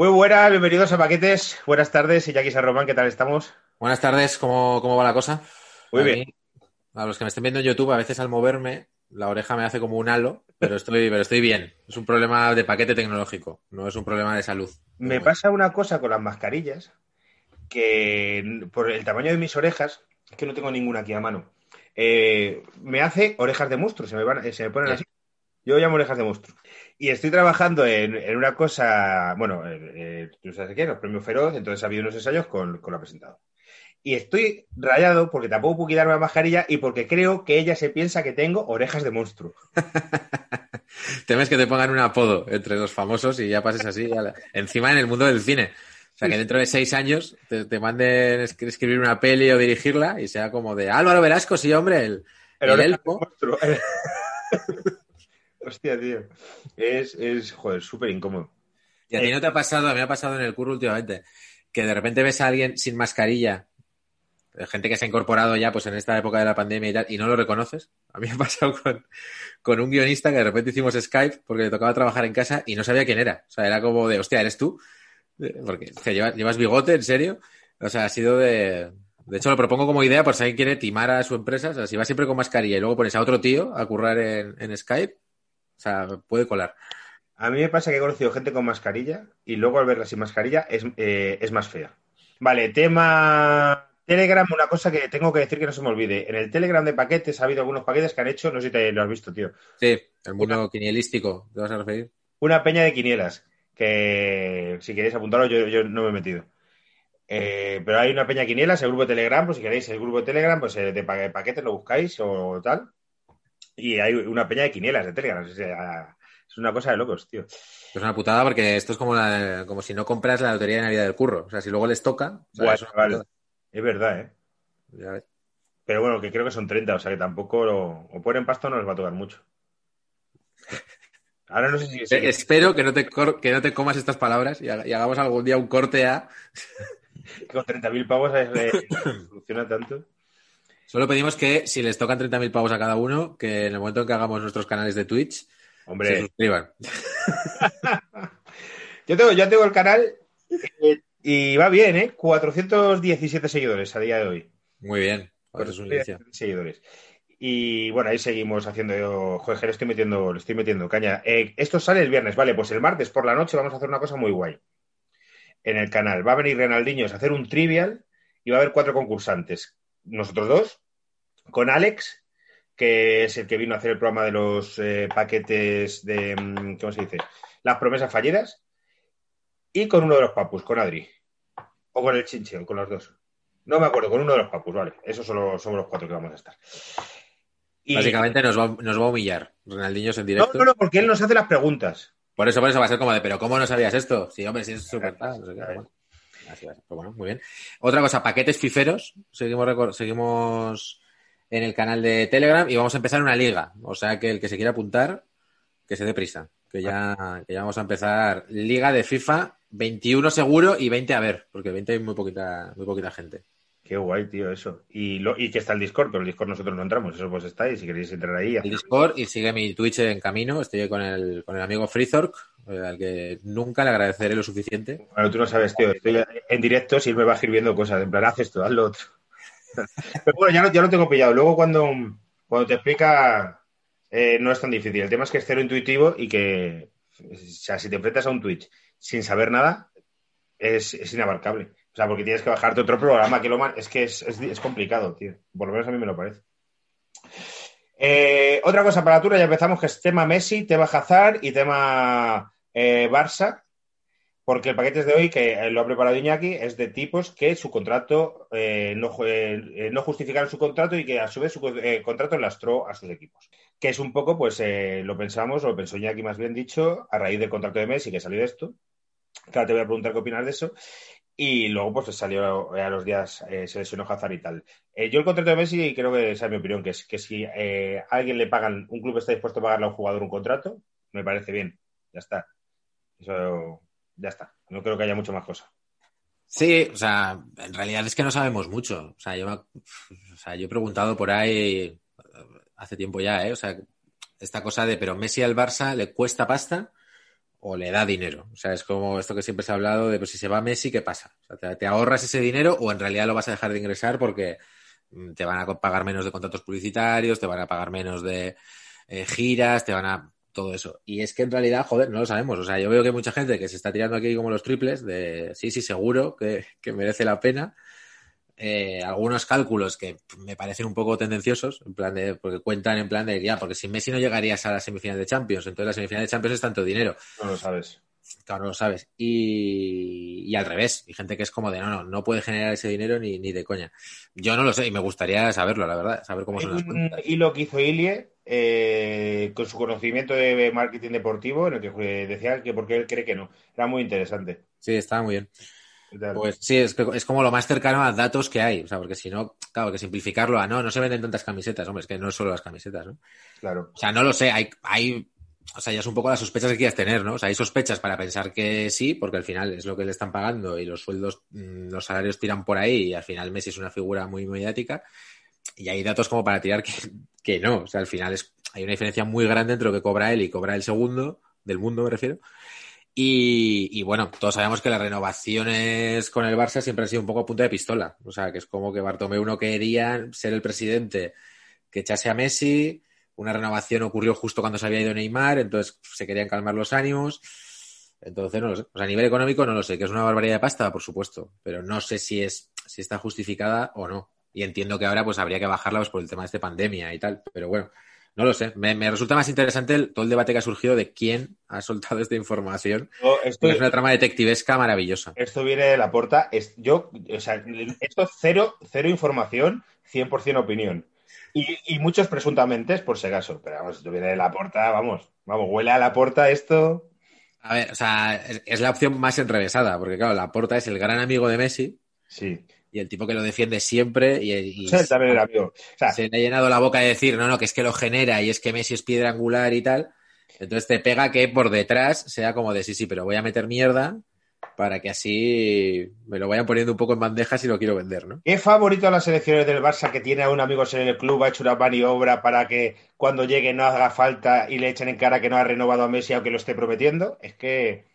Muy buenas, bienvenidos a Paquetes. Buenas tardes, Iñaki San Román, ¿qué tal estamos? Buenas tardes, ¿cómo, cómo va la cosa? Muy A bien. mí, a los que me estén viendo en YouTube, a veces al moverme, la oreja me hace como un halo, pero estoy, pero estoy bien. Es un problema de paquete tecnológico, no es un problema de salud. Me pasa una cosa con las mascarillas, que por el tamaño de mis orejas, es que no tengo ninguna aquí a mano, eh, me hace orejas de monstruo, se me, van, se me ponen Sí. así. Yo llamo orejas de monstruo. Y estoy trabajando en, en una cosa, bueno, eh, tú sabes qué, los premios Feroz, entonces ha habido unos ensayos con, con la presentadora. Y estoy rayado porque tampoco puedo quitarme la mascarilla y porque creo que ella se piensa que tengo orejas de monstruo. Temes que te pongan un apodo entre los famosos y ya pases así. a la- Encima en el mundo del cine. O sea, que dentro de seis años te, te manden es- escribir una peli o dirigirla y sea como de Álvaro Velasco, sí, hombre, el, el de elfo. Hostia, tío. Es, es joder, súper incómodo. ¿Y a ti no te ha pasado? A mí me ha pasado en el curro últimamente, que de repente ves a alguien sin mascarilla, eh, gente que se ha incorporado ya pues en esta época de la pandemia y tal, y no lo reconoces. A mí me ha pasado con, con un guionista que de repente hicimos Skype porque le tocaba trabajar en casa y no sabía quién era. O sea, era como de, hostia, ¿eres tú? Eh, Porque o sea, ¿llevas, llevas bigote, ¿en serio? O sea, ha sido de... De hecho, lo propongo como idea por si alguien quiere timar a su empresa. O sea, si vas siempre con mascarilla y luego pones a otro tío a currar en, en Skype, o sea, puede colar. A mí me pasa que he conocido gente con mascarilla y luego al verla sin mascarilla es, eh, es más fea. Vale, tema Telegram, una cosa que tengo que decir que no se me olvide. En el Telegram de paquetes ha habido algunos paquetes que han hecho, no sé si te lo has visto, tío. Sí, el mundo quinielístico, ¿te vas a referir? Una peña de quinielas, que si queréis apuntarlo, yo, yo no me he metido. Eh, pero hay una peña de quinielas, el grupo de Telegram, pues si queréis el grupo de Telegram, pues eh, de pa- paquetes lo buscáis o tal. Y hay una peña de quinielas de Telegram. o sea, es una cosa de locos, tío. Es una putada porque esto es como, la- como si no compras la lotería de Navidad del curro. O sea, si luego les toca, es vale. verdad, ¿eh? Ya ves. Pero bueno, que creo que son 30, o sea que tampoco lo... o ponen pasta o no les va a tocar mucho. Ahora no sé si... Eh, Espero que no, te cor- que no te comas estas palabras y hagamos algún día un corte a... con 30.000 pavos eh, funciona tanto. Solo pedimos que si les tocan 30.000 pavos a cada uno, que en el momento en que hagamos nuestros canales de Twitch, se Hombre, suscriban. yo tengo, yo tengo el canal eh, y va bien, ¿eh? 417 seguidores a día de hoy. Muy bien. Joder, es un inicio. 417 seguidores. Y bueno, ahí seguimos haciendo. Joder, le estoy metiendo, le estoy metiendo caña. Eh, esto sale el viernes, vale, pues el martes por la noche vamos a hacer una cosa muy guay. En el canal. Va a venir Renaldiños a hacer un trivial y va a haber cuatro concursantes. Nosotros dos, con Alex, que es el que vino a hacer el programa de los eh, paquetes de. mm, ¿Cómo se dice? Las promesas fallidas. Y con uno de los papus, con Adri. O con el Chinchón, con los dos. No me acuerdo, con uno de los papus, vale. Esos solo somos los cuatro que vamos a estar. Y- Básicamente nos va, nos va a humillar. Ronaldinho en No, directo. no, no, porque él nos hace las preguntas. Por eso, por eso va a ser como de, pero ¿cómo no sabías esto? Sí, hombre, sí es súper no sé bueno. Así va a ser, pero bueno, muy bien. Otra cosa, paquetes fiferos. Seguimos, seguimos en el canal de Telegram y vamos a empezar una liga. O sea que el que se quiera apuntar, que se dé prisa. Que ya, que ya vamos a empezar liga de FIFA 21 seguro y 20 a ver, porque 20 hay muy poquita, muy poquita gente. Qué guay, tío, eso. Y, lo, y que está el Discord, pero el Discord nosotros no entramos. Eso pues está ahí, si queréis entrar ahí. El Discord y sigue mi Twitch en camino. Estoy con el, con el amigo Freezork, eh, al que nunca le agradeceré lo suficiente. Bueno, tú no sabes, tío. Estoy en directo si me va escribiendo cosas. En plan, haz esto, haz lo otro. Pero bueno, ya lo, ya lo tengo pillado. Luego cuando, cuando te explica, eh, no es tan difícil. El tema es que es cero intuitivo y que, sea, si te enfrentas a un Twitch sin saber nada, es, inabarcable. O sea, porque tienes que bajarte otro programa que es que es, es- es complicado, tío. Por lo menos a mí me lo parece. Eh, otra cosa para la Tura, ya empezamos, que es tema Messi, tema Hazard y tema eh, Barça, porque el paquete de hoy, que eh, lo ha preparado Iñaki, es de tipos que su contrato eh, no, eh, justificaron su contrato y que a su vez su contrato lastró a sus equipos. Que es un poco, pues lo pensamos, o lo pensó Iñaki más bien dicho, a raíz del contrato de Messi que salió esto. Claro, te voy a preguntar qué opinas de eso. Y luego, pues salió a los días, se lesionó Hazard y tal. Yo el contrato de Messi, creo que esa es mi opinión, que es que si a alguien le pagan, un club está dispuesto a pagarle a un jugador un contrato, me parece bien. Ya está. Eso, ya está. No creo que haya mucho más cosa. Sí, o sea, en realidad es que no sabemos mucho. O sea, yo, me- o sea, yo he preguntado por ahí eh, hace tiempo ya, ¿eh? O sea, esta cosa de, pero Messi al Barça le cuesta pasta o le da dinero. O sea, es como esto que siempre se ha hablado de, pues si se va Messi, ¿qué pasa? O sea, te, ahorras ese dinero o en realidad lo vas a dejar de ingresar porque mm, te van a pagar menos de contratos publicitarios, te van a pagar menos de eh, giras, te van a todo eso. Y es que en realidad, joder, no lo sabemos. O sea, yo veo que hay mucha gente que se está tirando aquí como los triples de sí, sí, seguro que, que merece la pena. Eh, algunos cálculos que me parecen un poco tendenciosos, en plan de, porque cuentan en plan de, ya, porque si Messi no llegarías a la semifinal de Champions, entonces la semifinal de Champions es tanto dinero. No lo sabes. Claro, no lo sabes. Y, y al revés, hay gente que es como de, no, no, no puede generar ese dinero ni, ni de coña. Yo no lo sé y me gustaría saberlo, la verdad, saber cómo son las cuentas. hilo que hizo Ilie eh, con su conocimiento de marketing deportivo, en el que eh, decía que porque él cree que no. Era muy interesante. Sí, estaba muy bien. Pues sí, es, que- es como lo más cercano a datos que hay. O sea, porque si no, claro, que simplificarlo a no, no se venden tantas camisetas, hombre, es que no es solo las camisetas, ¿no? Claro. O sea, no lo sé, hay, hay, o sea, ya es un poco las sospechas que quieras tener, ¿no? O sea, hay sospechas para pensar que sí, porque al final es lo que le están pagando y los sueldos, mm, los salarios tiran por ahí y al final Messi es una figura muy mediática. Y hay datos como para tirar que, no. O sea, al final es, hay una diferencia muy grande entre lo que cobra él y cobra el segundo, del mundo me refiero. Y, y bueno, todos sabemos que las renovaciones con el Barça siempre han sido un poco a punta de pistola. O sea, que es como que Bartomeu no quería ser el presidente que echase a Messi. Una renovación ocurrió justo cuando se había ido Neymar, entonces se querían calmar los ánimos. Entonces no lo sé. O sea, a nivel económico no lo sé, que es una barbaridad de pasta, por supuesto, pero no sé si es, si está justificada o no. Y entiendo que ahora pues habría que bajarla pues, por el tema de esta pandemia y tal. Pero bueno, no lo sé. Me, me resulta más interesante el- todo el debate que ha surgido de quién ha soltado esta información. Porque es una trama detectivesca maravillosa. Esto viene de la porta. Es, yo, o sea, esto cero, cero información, 100% opinión. Y, y muchos presuntamente, por si acaso. Pero vamos, esto viene de la porta, vamos, vamos, huele a la porta esto. A ver, o sea, es, es la opción más enrevesada, porque claro, Laporta es el gran amigo de Messi Sí. Y el tipo que lo defiende siempre y, también era amigo. O sea, se le ha llenado la boca de decir, no, no, que es que lo genera y es que Messi es piedra angular y tal. Entonces te pega que por detrás sea como de sí, sí, pero voy a meter mierda para que así me lo vayan poniendo un poco en bandeja si lo quiero vender, ¿no? ¿Qué favorito a las selecciones del Barça que tiene a un amigo en el club, ha hecho una maniobra para que cuando llegue no haga falta y le echen en cara que no ha renovado a Messi aunque lo esté prometiendo? Es que.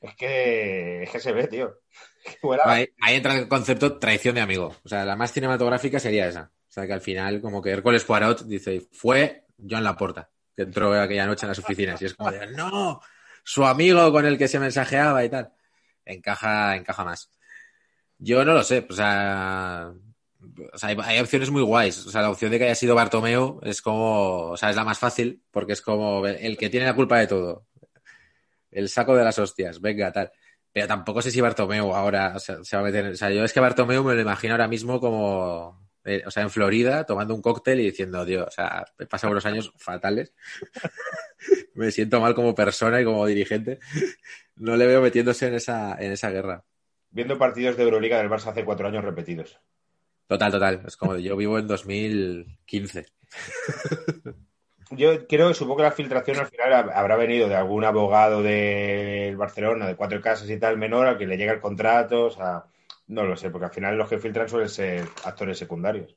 Es que. Es que se ve, tío. Ahí, entra el concepto traición de amigo. O sea, la más cinematográfica sería esa. O sea, que al final, como que Hércules Poirot dice, fue Joan Laporta, que entró aquella noche en las oficinas. Y es como no, su amigo con el que se mensajeaba y tal. Encaja, encaja más. Yo no lo sé, o sea, o sea, hay, hay opciones muy guays. O sea, la opción de que haya sido Bartomeu es como, o sea, es la más fácil, porque es como el que tiene la culpa de todo. El saco de las hostias, venga, tal. Pero tampoco sé si Bartomeu ahora o sea, se va a meter. O sea, yo es que Bartomeu me lo imagino ahora mismo como. eh, o sea, en Florida, tomando un cóctel y diciendo, Dios, o sea, he pasado unos años fatales. me siento mal como persona y como dirigente. No le veo metiéndose en esa, en esa guerra. Viendo partidos de Euroliga del Barça hace cuatro años repetidos. Total, total. Es como yo vivo en 2015. Yo creo que supongo que la filtración al final hab- habrá venido de algún abogado del Barcelona, de cuatro casas y tal, menor, al que le llega el contrato, o sea, no lo sé, porque al final los que filtran suelen ser actores secundarios.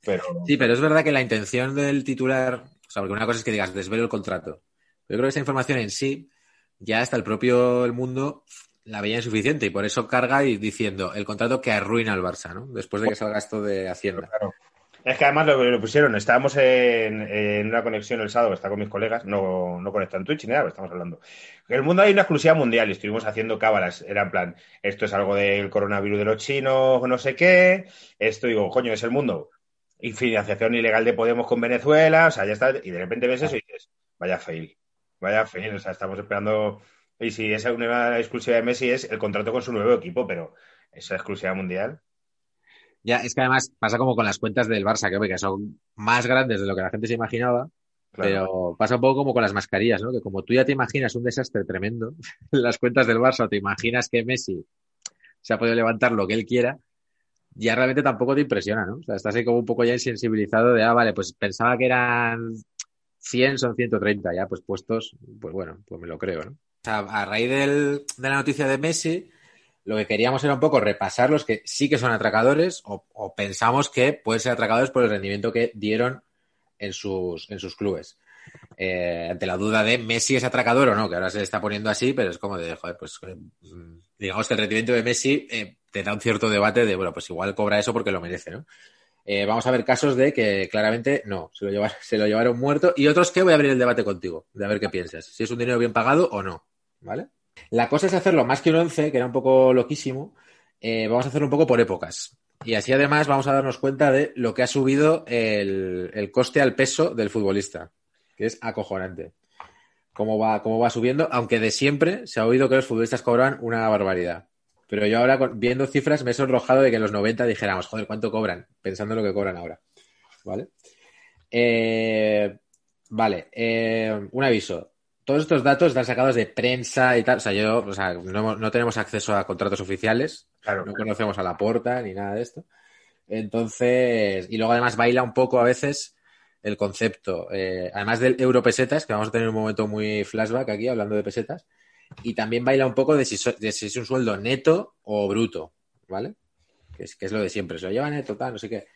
Pero Sí, pero es verdad que la intención del titular, o sea, porque una cosa es que digas, desvelo el contrato. Yo creo que esa información en sí, ya hasta el propio El Mundo la veía insuficiente y por eso carga y diciendo el contrato que arruina al Barça, ¿no? Después de que salga esto de Hacienda. Es que además lo, lo pusieron, estábamos en, una conexión el sábado, está con mis colegas, no, no conectan Twitch ni nada, pero estamos hablando. En el mundo hay una exclusiva mundial y estuvimos haciendo cábalas, era en plan, esto es algo del coronavirus de los chinos, no sé qué, esto digo, coño, es el mundo. Y financiación ilegal de Podemos con Venezuela, o sea, ya está, y de repente ves eso y dices, vaya fail, vaya fail, o sea, estamos esperando, y si esa una exclusiva de Messi es el contrato con su nuevo equipo, pero esa exclusiva mundial. Ya, es que además pasa como con las cuentas del Barça, que, que son más grandes de lo que la gente se imaginaba. Claro. Pero pasa un poco como con las mascarillas, ¿no? Que como tú ya te imaginas un desastre tremendo en las cuentas del Barça, te imaginas que Messi se ha podido levantar lo que él quiera, ya realmente tampoco te impresiona, ¿no? O sea, estás ahí como un poco ya insensibilizado de, ah, vale, pues pensaba que eran 100, son 130, ya pues puestos, pues bueno, pues me lo creo, ¿no? O sea, a raíz del- de la noticia de Messi, lo que queríamos era un poco repasar los que sí que son atracadores o, pensamos que pueden ser atracadores por el rendimiento que dieron en sus, en sus clubes. Eh, ante la duda de Messi es atracador o no, que ahora se está poniendo así, pero es como de, joder, pues eh, digamos que el rendimiento de Messi eh, te da un cierto debate de, bueno, pues igual cobra eso porque lo merece, ¿no? Eh, vamos a ver casos de que claramente no, se lo, llevaron, se lo llevaron muerto y otros que voy a abrir el debate contigo, de a ver qué piensas, si es un dinero bien pagado o no, ¿vale? La cosa es hacerlo más que un 11, que era un poco loquísimo, eh, vamos a hacerlo un poco por épocas. Y así además vamos a darnos cuenta de lo que ha subido el, el coste al peso del futbolista, que es acojonante. Cómo va, cómo va subiendo, aunque de siempre se ha oído que los futbolistas cobran una barbaridad. Pero yo ahora, viendo cifras, me he sonrojado de que en los 90 dijéramos, joder, ¿cuánto cobran? Pensando en lo que cobran ahora. ¿Vale? Eh, vale, eh, un aviso. Todos estos datos están sacados de prensa y tal. O sea, yo, o sea, no, no tenemos acceso a contratos oficiales. Claro. No conocemos a la porta ni nada de esto. Entonces, y luego además baila un poco a veces el concepto, eh, además del euro pesetas, que vamos a tener un momento muy flashback aquí hablando de pesetas, y también baila un poco de si, so- de si es un sueldo neto o bruto, ¿vale? Que es, que es lo de siempre, se lo lleva neto, tal, no sé qué.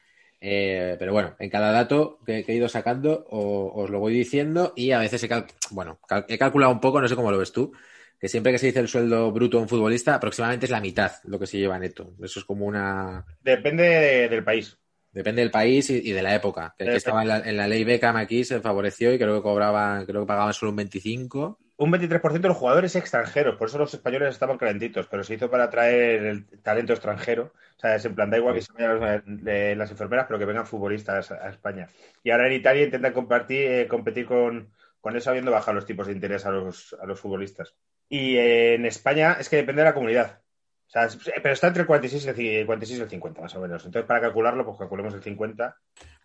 Eh, pero bueno, en cada dato que, que he ido sacando o- os lo voy diciendo y a veces he, cal- bueno, cal- he calculado un poco, no sé cómo lo ves tú, que siempre que se dice el sueldo bruto a un futbolista, aproximadamente es la mitad lo que se lleva neto. Eso es como una... Depende de- del país. Depende del país y, y de la época. Que, que estaba en la, en la ley Beckham aquí, se favoreció y creo que cobraban, creo que pagaban solo un 25. Un 23% de los jugadores extranjeros, por eso los españoles estaban calentitos, pero se hizo para atraer el talento extranjero. O sea, es en plan, da igual que se vayan eh, las enfermeras, pero que vengan futbolistas a, España. Y ahora en Italia intentan eh, competir con, con eso, habiendo bajado los tipos de interés a los, futbolistas. Y eh, en España es que depende de la comunidad. O sea, es- pero está entre el 46 y el, ci- 46 y el 50, más o menos. Entonces, para calcularlo, pues calculemos el 50.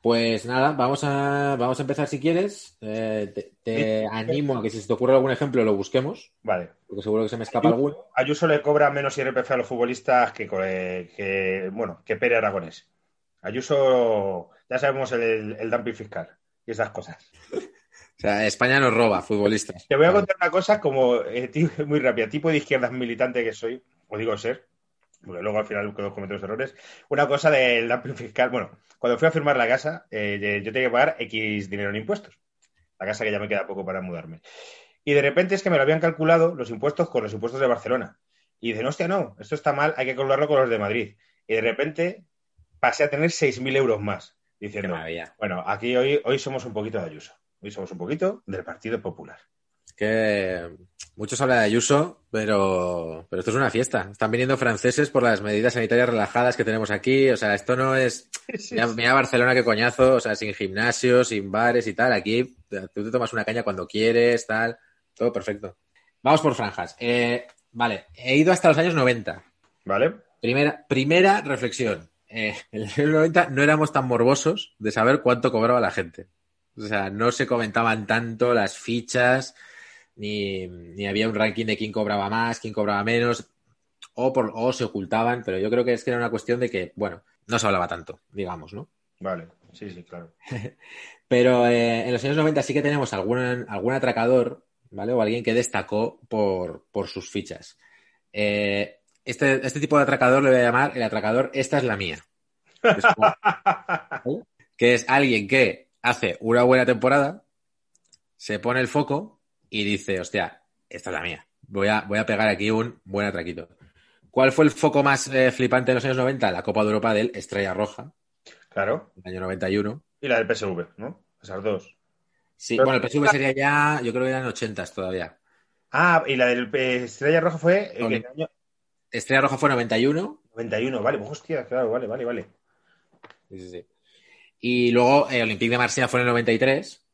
Pues nada, vamos a, vamos a empezar si quieres. Eh, te animo a que si se te ocurre algún ejemplo lo busquemos, Vale. porque seguro que se me escapa alguno. Ayuso le cobra menos IRPF a los futbolistas que, bueno, que Pere Aragonés. Ayuso, ya sabemos el, el dumping fiscal y esas cosas. O sea, España nos roba futbolistas. Te voy a contar una cosa como eh, muy rápida, tipo de izquierdas militante que soy, o digo ser, porque luego al final todos cometemos errores. Una cosa del dumping fiscal, bueno, cuando fui a firmar la casa, eh, yo tenía que pagar X dinero en impuestos. La casa que ya me queda poco para mudarme. Y de repente es que me lo habían calculado los impuestos con los impuestos de Barcelona. Y dicen, hostia, no, esto está mal, hay que calcularlo con los de Madrid. Y de repente pasé a tener 6.000 euros más, diciendo, bueno, aquí hoy, hoy somos un poquito de Ayuso. Hoy somos un poquito del Partido Popular. Que muchos hablan de Ayuso, pero, pero esto es una fiesta. Están viniendo franceses por las medidas sanitarias relajadas que tenemos aquí. O sea, esto no es. Mira, mira Barcelona qué coñazo, o sea, sin gimnasios, sin bares y tal. Aquí tú te tomas una caña cuando quieres, tal. Todo perfecto. Vamos por franjas. Eh, vale, he ido hasta los años 90. ¿Vale? Primera, primera reflexión. Eh, en los años 90 no éramos tan morbosos de saber cuánto cobraba la gente. O sea, no se comentaban tanto las fichas, ni, ni había un ranking de quién cobraba más, quién cobraba menos, o, por, o se ocultaban, pero yo creo que es que era una cuestión de que, bueno, no se hablaba tanto, digamos, ¿no? Vale, sí, sí, claro. Pero eh, en los años 90 sí que tenemos algún, algún atracador, ¿vale? O alguien que destacó por, por sus fichas. Eh, este, este tipo de atracador le voy a llamar el atracador Esta es la mía. Que es, como- que es alguien que hace una buena temporada, se pone el foco y dice, hostia, esta es la mía. Voy a, voy a pegar aquí un buen atraquito. ¿Cuál fue el foco más eh, flipante en los años 90? La Copa de Europa del Estrella Roja, Claro. el año 91. Y la del PSV, ¿no? Esas dos. Sí, Pero- bueno, el PSV sería ya, yo creo que eran 80 todavía. Ah, y la del eh, Estrella Roja fue en Con- el año Estrella Roja fue 91. 91. Vale, pues hostia, claro, vale, vale, vale. Sí, sí, sí. Y luego eh, Olympique de Marsella fue en el 93.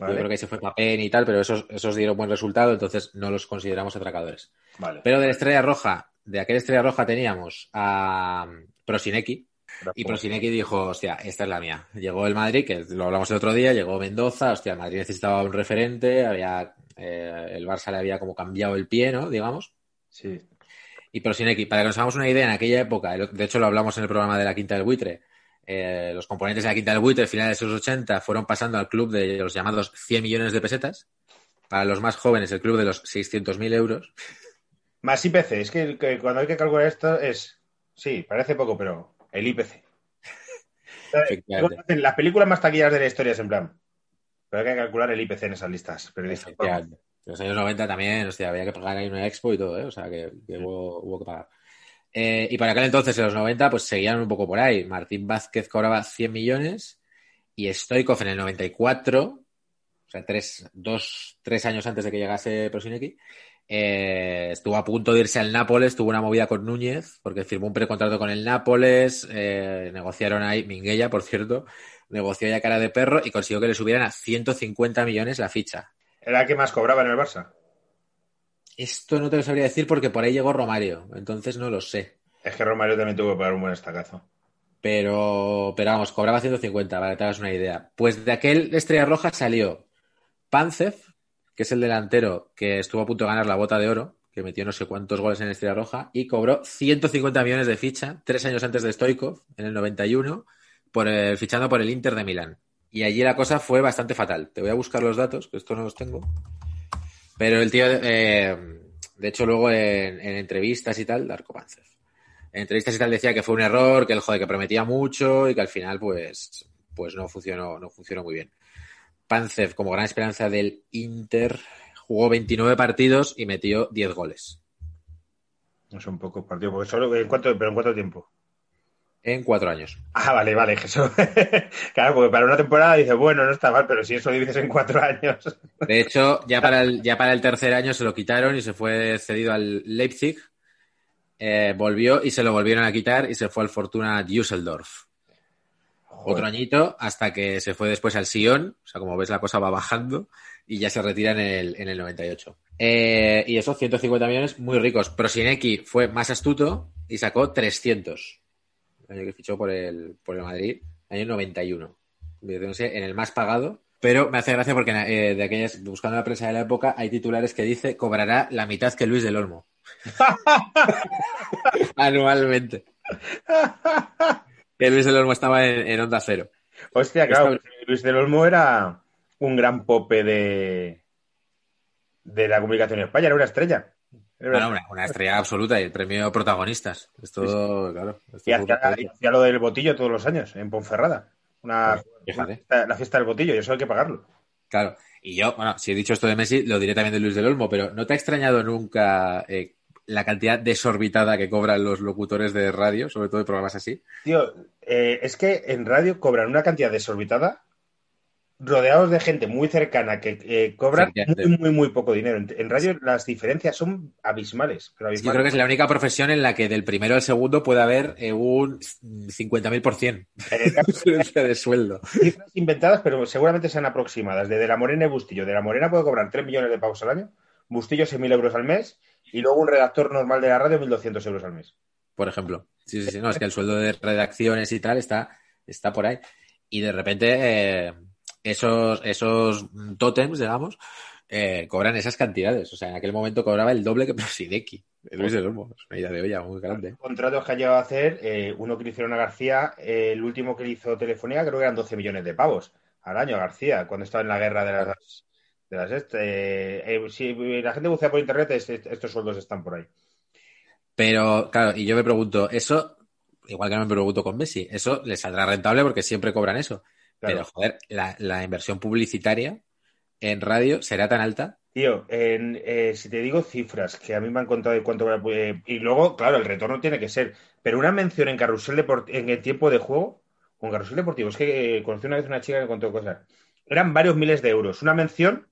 Vale, Yo creo que se fue Papen y tal, pero esos, esos dieron buen resultado, entonces no los consideramos atracadores. vale. Pero de la Estrella Roja, de aquella Estrella Roja teníamos a Prosinecki, Y Prosinecki dijo, hostia, esta es la mía. Llegó el Madrid, que lo hablamos el otro día, llegó Mendoza, hostia, el Madrid necesitaba un referente, había eh, el Barça le había como cambiado el pie, ¿no? Digamos. Sí. Y Prosinecki, para que nos hagamos una idea, en aquella época, de hecho lo hablamos en el programa de la Quinta del Buitre, eh, los componentes de la Quinta del Buitre, finales de los 80, fueron pasando al club de los llamados 100 millones de pesetas. Para los más jóvenes, el club de los 600.000 euros. Más IPC, es que, que cuando hay que calcular esto es. Sí, parece poco, pero el IPC. Las películas más taquilleras de la historia es en plan. Pero hay que calcular el IPC en esas listas. En los años 90 también, hostia, había que pagar ahí una expo y todo, ¿eh? O sea, que, que hubo, hubo que pagar. Eh, y para aquel entonces, en los 90, pues seguían un poco por ahí. Martín Vázquez cobraba 100 millones y Stoikov en el 94, o sea, tres, dos, tres años antes de que llegase Prosinecki, eh, estuvo a punto de irse al Nápoles, tuvo una movida con Núñez, porque firmó un precontrato con el Nápoles, eh, negociaron ahí, Minguella, por cierto, negoció ya cara de perro y consiguió que le subieran a 150 millones la ficha. Era el que más cobraba en el Barça. Esto no te lo sabría decir porque por ahí llegó Romario, entonces no lo sé. Es que Romario también tuvo que pagar un buen estacazo. Pero, pero vamos, cobraba 150, para que te hagas una idea. Pues de aquel Estrella Roja salió Pancev, que es el delantero que estuvo a punto de ganar la bota de oro, que metió no sé cuántos goles en Estrella Roja, y cobró 150 millones de ficha, tres años antes de Stoikov, en el 91, por el, fichando por el Inter de Milán. Y allí la cosa fue bastante fatal. Te voy a buscar los datos, que estos no los tengo. Pero el tío, eh, de hecho, luego en, en entrevistas y tal, Darko Pancev. En entrevistas y tal decía que fue un error, que el joder, que prometía mucho y que al final, pues, pues no funcionó, no funcionó muy bien. Pancev, como gran esperanza del Inter, jugó 29 partidos y metió 10 goles No son pocos partidos, porque solo en cuánto, pero en cuánto tiempo. En cuatro años. Ah, vale, vale, eso. claro, porque para una temporada dices, bueno, no está mal, pero si eso divides en cuatro años. De hecho, ya para el, ya para el tercer año se lo quitaron y se fue cedido al Leipzig. Eh, volvió y se lo volvieron a quitar y se fue al Fortuna Düsseldorf. Otro añito hasta que se fue después al Sion. O sea, como ves, la cosa va bajando y ya se retira en el, en el 98. Eh, y esos 150 millones muy ricos. Prosinecki fue más astuto y sacó 300. Año que fichó por el, por el Madrid, año 91. No sé, en el más pagado. Pero me hace gracia porque eh, de aquellas, buscando la prensa de la época, hay titulares que dice cobrará la mitad que Luis del Olmo. Anualmente. Que Luis del Olmo estaba en, en onda cero. Hostia, claro, Luis del Olmo era un gran pope de, de la comunicación en España, era una estrella. Bueno, una, una estrella absoluta y el premio protagonistas. Esto, claro. esto y hacía, lo del botillo todos los años, en Ponferrada. Una, Fíjate. una fiesta- la fiesta del botillo, y eso hay que pagarlo. Claro. Y yo, bueno, si he dicho esto de Messi, lo diré también de Luis del Olmo, pero ¿no te ha extrañado nunca eh, la cantidad desorbitada que cobran los locutores de radio, sobre todo de programas así? Tío, eh, es que en radio cobran una cantidad desorbitada, rodeados de gente muy cercana que eh, cobran muy, muy, muy poco dinero. En, radio las diferencias son abismales. Pero Yo creo que es la única profesión en la que del primero al segundo puede haber eh, un 50.000% En el caso de de sueldo. cifras inventadas, pero seguramente sean aproximadas. De De la Morena y Bustillo. De la Morena puede cobrar 3 millones de pavos al año, Bustillo 6.000 euros al mes y luego un redactor normal de la radio 1.200 euros al mes. por ejemplo. Sí, sí, sí, no, es que el sueldo de redacciones y tal está, está por ahí. Y de repente eh, esos, esos tótems, digamos, eh, cobran esas cantidades. O sea, en aquel momento cobraba el doble que Prosideki. Luis del Olmo. Es una idea de olla muy grande. Contratos que ha llegado a hacer, eh, uno que le hicieron a García, eh, el último que le hizo Telefonía, creo que eran 12 millones de pavos al año García, cuando estaba en la guerra de las. De las est- eh, si la gente bucea por internet, es- es- estos sueldos están por ahí. Pero, claro, y yo me pregunto, eso, igual que me pregunto con Messi, eso les saldrá rentable porque siempre cobran eso. Claro. Pero, joder, la, la inversión publicitaria en radio será tan alta. Tío, en, eh, si te digo cifras que a mí me han contado de cuánto. eh, y luego, claro, el retorno tiene que ser. Pero una mención en carrusel deport- en el tiempo de juego, con carrusel deportivo, es que eh, conocí una vez una chica que me contó cosas. Eran varios miles de euros. Una mención,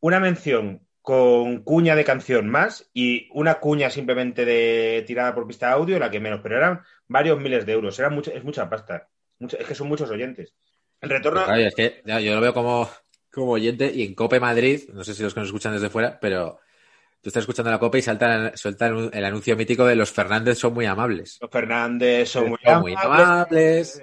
una mención con cuña de canción más y una cuña simplemente de tirada por pista de audio, la que menos, pero eran varios miles de euros. Era mucho, es mucha pasta. Mucho- es que son muchos oyentes. El retorno. Claro, es que yo lo veo como, como oyente y en Cope Madrid, no sé si los que nos escuchan desde fuera, pero tú estás escuchando la copa y salta, suelta el, anuncio mítico de los Fernández son muy amables. Los Fernández son muy Son amables.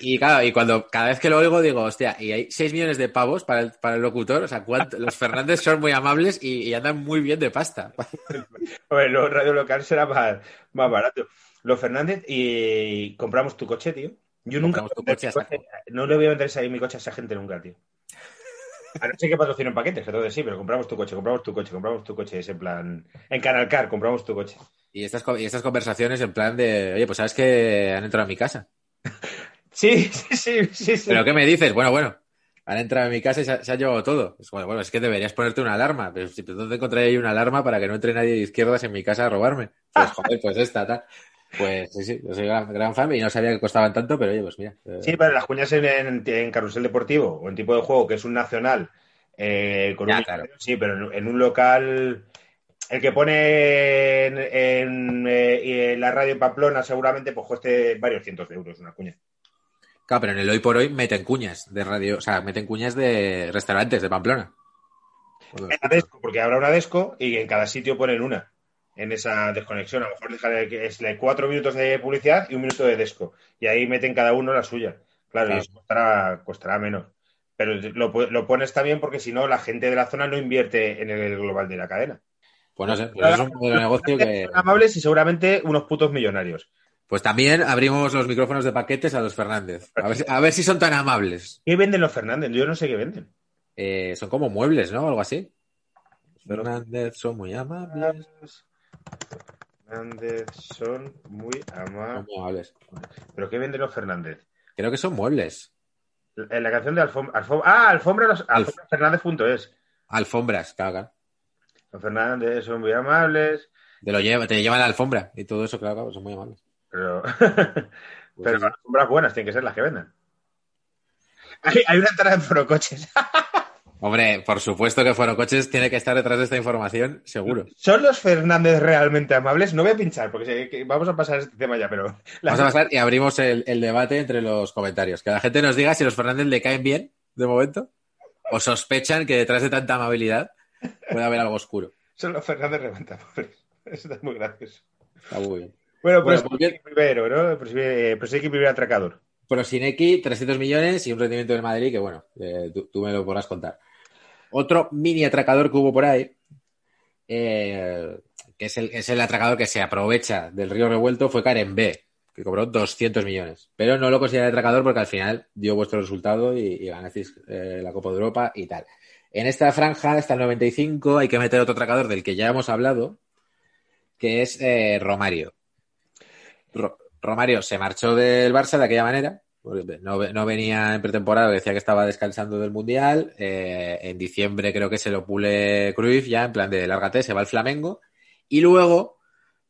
Y claro, y cuando cada vez que lo oigo digo, hostia, y hay 6 millones de pavos para el, para el locutor, o sea, ¿cuánto? los Fernández son muy amables y, y andan muy bien de pasta. Lo radio local será más, más barato. Los Fernández y compramos tu coche, tío. Yo nunca tu coche coche- no le voy a vender ese- mi coche a esa gente nunca, tío. A no ser que patrocinen paquetes, que todo sí, pero compramos tu coche, compramos tu coche, compramos tu coche, es en plan. En Canal Car, compramos tu coche. Y estas, y estas conversaciones en plan de, oye, pues sabes que han entrado a mi casa. Sí, sí, sí, sí, sí. ¿Pero qué me dices? Bueno, bueno, han entrado a mi casa y se ha, se ha llevado todo. Es bueno, es que deberías ponerte una alarma. Pero si ¿dónde encontraré ahí una alarma para que no entre nadie de izquierdas en mi casa a robarme? Pues joder, pues esta, tal. Pues sí, sí, yo soy gran, gran fan y no sabía que costaban tanto, pero oye, pues mira. eh, Sí, pero las cuñas en, en- en carrusel deportivo o en tipo de juego que es un nacional, eh, con Ya, un- claro. sí, pero en, en un local, el que pone en, eh, en la radio en Pamplona seguramente pues cueste varios cientos de euros una cuña. Claro, pero en el hoy por hoy meten cuñas de radio, o sea, meten cuñas de restaurantes de Pamplona. En la Desco, porque habrá una Desco y en cada sitio ponen una en esa desconexión. A lo mejor que es de cuatro minutos de publicidad y un minuto de Desco. Y ahí meten cada uno la suya. Claro, Claro. y eso costará, costará menos. Pero lo, lo pones también porque si no, la gente de la zona no invierte en el global de la cadena. Pues no sé, pues es un modelo de negocio que... Son amables y seguramente unos putos millonarios. Pues también abrimos los micrófonos de paquetes a los Fernández. A ver, si- a ver si son tan amables. ¿Qué venden los Fernández? Yo no sé qué venden. Eh, son como muebles, ¿no? Algo así. Fernández son muy amables. Fernández son muy amables. ¿Pero qué venden los Fernández? Creo que son muebles. En la canción de Alfombra. ah, Alfombra, los, Alfombra Fernández.es. Alfombras, claro. Los Fernández son muy amables, Te lo lleva, te llevan la alfombra y todo eso, claro, son muy amables. pero, Pues pero las alfombras buenas tienen que ser las que vendan. Hay, hay una entrada en Forocoches. Hombre, por supuesto que Forocoches tiene que estar detrás de esta información, seguro. ¿Son los Fernández realmente amables? No voy a pinchar porque vamos a pasar este tema ya, pero. la- Vamos a pasar y abrimos el, el debate entre los comentarios. Que la gente nos diga si los Fernández le caen bien, de momento, o sospechan que detrás de tanta amabilidad puede haber algo oscuro. Son los Fernández realmente amables. Eso está muy gracioso. Está muy bien. Bueno, pues Bueno, volviendo- primero, ¿no? Pues, eh, pues hay que primer atracador. Prosineki, 300 millones y un rendimiento del Madrid que, bueno, eh, tú, tú me lo podrás contar. Otro mini atracador que hubo por ahí, eh, que es el, es el atracador que se aprovecha del río revuelto, fue Karen B, que cobró 200 millones. Pero no lo consideré atracador porque al final dio vuestro resultado y, y ganasteis eh, la Copa de Europa y tal. En esta franja, hasta el 95, hay que meter otro atracador del que ya hemos hablado, que es eh, Romario. Ro- Romario se marchó del Barça de aquella manera. Porque No, no venía en pretemporada, decía que estaba descansando del Mundial. Eh, en diciembre creo que se lo pule Cruyff ya, en plan de lárgate, se va al Flamengo. Y luego,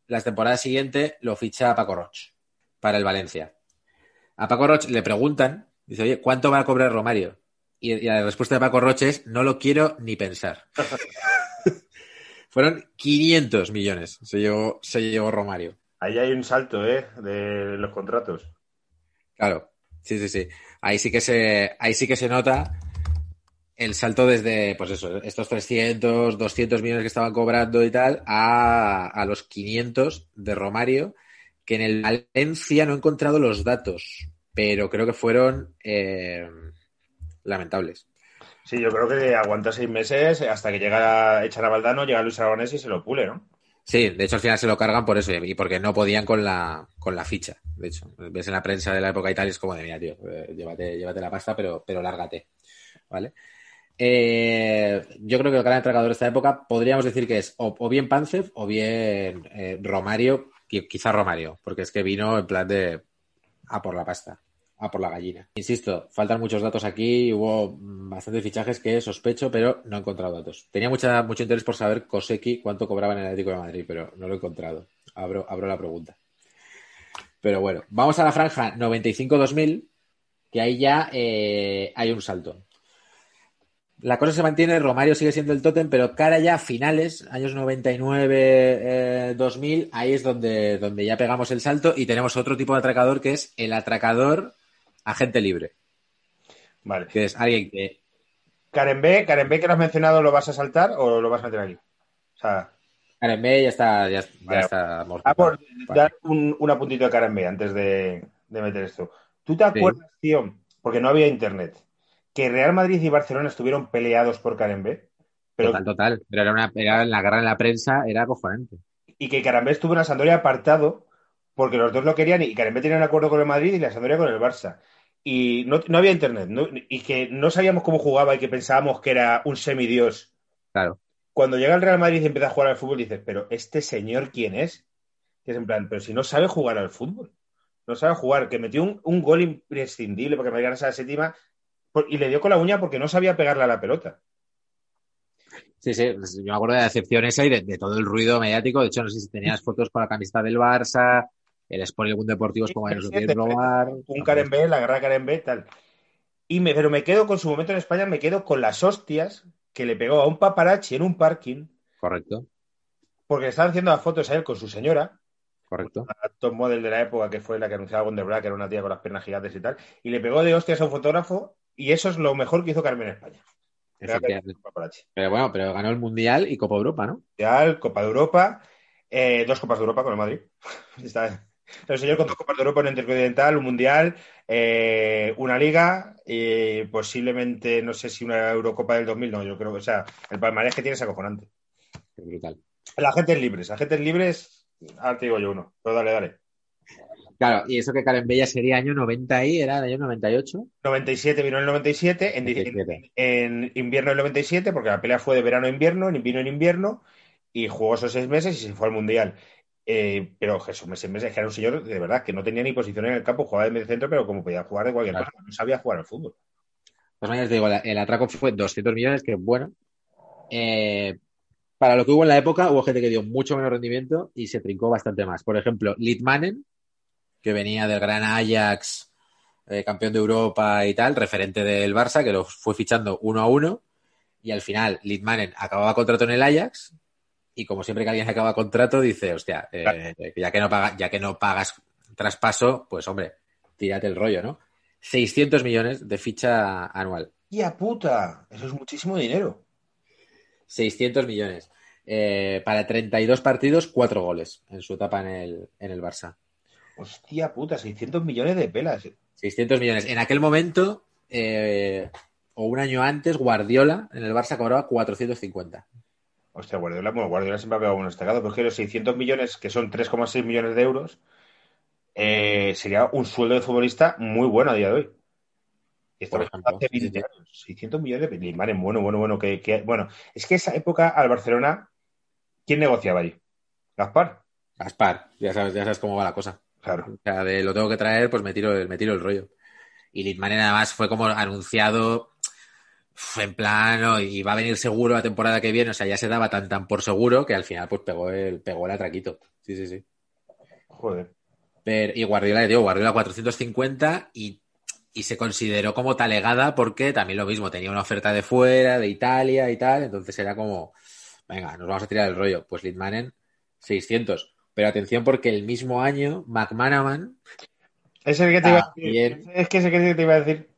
las temporadas siguientes, lo ficha Paco Roch para el Valencia. A Paco Roch le preguntan, dice, oye, ¿cuánto va a cobrar Romario? Y, y la respuesta de Paco Roch es, no lo quiero ni pensar. Fueron 500 millones, se llevó, se llevó Romario. Ahí hay un salto, ¿eh? De los contratos. Claro, sí, sí, sí. Ahí sí que se, ahí sí que se nota el salto desde, pues eso, estos 300, 200 millones que estaban cobrando y tal, a, a los 500 de Romario, que en el Valencia no he encontrado los datos, pero creo que fueron eh, lamentables. Sí, yo creo que aguanta seis meses hasta que llega echan a Valdano, llega Luis Aragonés y se lo pule, ¿no? Sí, de hecho al final se lo cargan por eso y porque no podían con la, con la ficha. De hecho, ves en la prensa de la época y tal y es como de, mira, tío, eh, llévate, llévate la pasta, pero, pero lárgate. ¿Vale? Eh, yo creo que el gran atracador de esta época podríamos decir que es o, bien Pancev o bien eh, Romario, qui- quizá Romario, porque es que vino en plan de a por la pasta, a por la gallina. Insisto, faltan muchos datos aquí, hubo bastantes fichajes que sospecho, pero no he encontrado datos. Tenía mucha, mucho interés por saber Koseki cuánto cobraba en el Atlético de Madrid, pero no lo he encontrado. Abro, abro la pregunta. Pero bueno, vamos a la franja 95-2000, que ahí ya eh, hay un salto. La cosa se mantiene, Romario sigue siendo el tótem, pero cara ya a finales, años 99, eh, 2000, ahí es donde, donde ya pegamos el salto y tenemos otro tipo de atracador que es el atracador agente libre, Vale. que es alguien que Karen B, Karen B que lo has mencionado, ¿lo vas a saltar o lo vas a meter aquí? O sea, Karen B ya está, ya, ya Vale. está ah, amortizado. por Vale. dar un, un apuntito de Karen B antes de, de meter esto. ¿Tú te acuerdas, tío, porque no había internet, que Real Madrid y Barcelona estuvieron peleados por Karen B? Pero, Total, total. Pero era una, era la guerra en la prensa era acojonante. y que Karen B estuvo en la Sampdoria apartado porque los dos lo querían y Karen B tenía un acuerdo con el Madrid y la Sampdoria con el Barça. Y no, no había internet, ¿no? y que no sabíamos cómo jugaba y que pensábamos que era un semidios. Claro. Cuando llega el Real Madrid y empieza a jugar al fútbol, dices, pero ¿este señor quién es? Que es en plan, pero si no sabe jugar al fútbol. No sabe jugar, que metió un, un gol imprescindible porque me ganase la séptima y le dio con la uña porque no sabía pegarle a la pelota. Sí, sí. pues Yo me acuerdo de la decepción esa y de, de todo el ruido mediático. De hecho, no sé si tenías fotos con la camiseta del Barça, el Sport y el Mundo Deportivos como nos lo quieren robar. Un Karen B, la guerra Karen B, tal. Y me, pero me quedo con su momento en España, me quedo con las hostias que le pegó a un paparazzi en un parking Correcto, porque le estaban haciendo las fotos a él con su señora, correcto. la top model de la época que fue la que anunciaba Wonderbra, que era una tía con las piernas gigantes y tal, y le pegó de hostias a un fotógrafo y eso es lo mejor que hizo Carmen en España. Pero bueno, pero ganó el Mundial y Copa Europa, ¿no? Mundial, Copa de Europa, eh, dos Copas de Europa con el Madrid. Está- el señor con dos Copas de Europa, un Intercontinental, un Mundial, eh, una Liga, y posiblemente, no sé si una Eurocopa del 2000, no, yo creo que, o sea, el palmarés que tiene es acojonante. Qué brutal. La gente es libre, la gente es libre, ahora te digo yo uno, pero dale, dale. Claro, y eso que Karen Bella sería año 90 y era de año 98. 97 vino en el 97, en, 97. en invierno del 97, porque la pelea fue de verano a invierno, en vino en invierno, y jugó esos seis meses y se fue al Mundial. Eh, pero Jesús, que era un señor de verdad que no tenía ni posición en el campo, jugaba de medio centro, pero como podía jugar de cualquier Claro. cosa, no sabía jugar al fútbol. Pues mañana te digo, el atraco fue 200 millones, que bueno. Eh, para lo que hubo en la época, hubo gente que dio mucho menos rendimiento y se trincó bastante más. Por ejemplo, Litmanen, que venía del gran Ajax, eh, campeón de Europa y tal, referente del Barça, que lo fue fichando uno a uno. Y al final, Litmanen acababa contrato en el Ajax. Y como siempre que alguien acaba contrato, dice, hostia, eh, ya, que no paga, ya que no pagas traspaso, pues hombre, tírate el rollo, ¿no? 600 millones de ficha anual. ¡Ya puta! Eso es muchísimo dinero. 600 millones. Eh, para 32 partidos, 4 goles en su etapa en el, en el Barça. Hostia puta, 600 millones de pelas. 600 millones. En aquel momento, eh, o un año antes, Guardiola en el Barça cobraba 450. Hostia, Guardiola, bueno, Guardiola siempre ha pegado buenos destacados, pero es que los 600 millones, que son 3,6 millones de euros, eh, sería un sueldo de futbolista muy bueno a día de hoy. Y estamos ejemplo, hace sí, 20 sí. años. 600 millones de Griezmann, bueno, bueno, bueno, que, que- bueno, es que esa época al Barcelona, ¿quién negociaba allí? Gaspar, Gaspar, ya sabes, ya sabes cómo va la cosa. claro. O sea, de lo tengo que traer, pues me tiro, el- me tiro el rollo. Y Litmanen además fue como anunciado en plan, "Oh, y va a venir seguro la temporada que viene, o sea, ya se daba tan tan por seguro que al final pues pegó el, pegó el atraquito. Sí, sí, sí. Joder. Pero, y Guardiola, digo, Guardiola 450 y, y se consideró como talegada porque también lo mismo, tenía una oferta de fuera, de Italia y tal, entonces era como, venga, nos vamos a tirar el rollo. Pues Litmanen, 600. Pero atención porque el mismo año, McManaman Es el que te iba a decir. También. Es que ese que te iba a decir.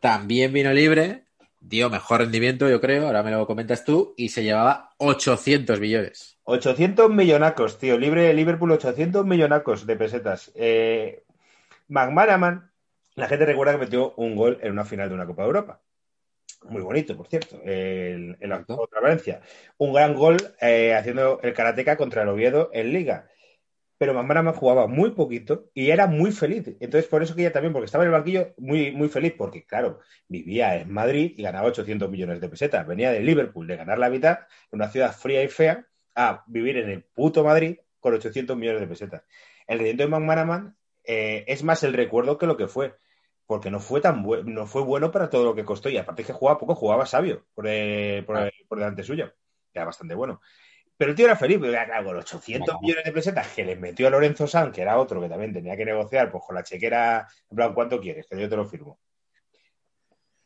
también vino libre, dio mejor rendimiento, yo creo, ahora me lo comentas tú, y se llevaba 800 millones. 800 millonacos, tío. Libre Liverpool, 800 millonacos de pesetas. Eh, McManaman, la gente recuerda que metió un gol en una final de una Copa de Europa. Muy bonito, por cierto. El, en la contra Valencia. Un gran gol eh, haciendo el Karateka contra el Oviedo en Liga. Pero McManaman jugaba muy poquito y era muy feliz. Entonces, por eso que ella también, porque estaba en el banquillo, muy, muy feliz, porque, claro, vivía en Madrid y ganaba 800 millones de pesetas. Venía de Liverpool de ganar la mitad, en una ciudad fría y fea, a vivir en el puto Madrid con 800 millones de pesetas. El rendimiento de McManaman eh, es más el recuerdo que lo que fue, porque no fue tan bueno, no fue bueno para todo lo que costó. Y aparte que jugaba poco, jugaba sabio por, eh, por, Ah. por delante suyo. Era bastante bueno. Pero el tío era feliz, porque claro, con 800 Venga, millones de pesetas que le metió a Lorenzo San, que era otro que también tenía que negociar, pues con la chequera, en plan, ¿cuánto quieres? Que yo te lo firmo.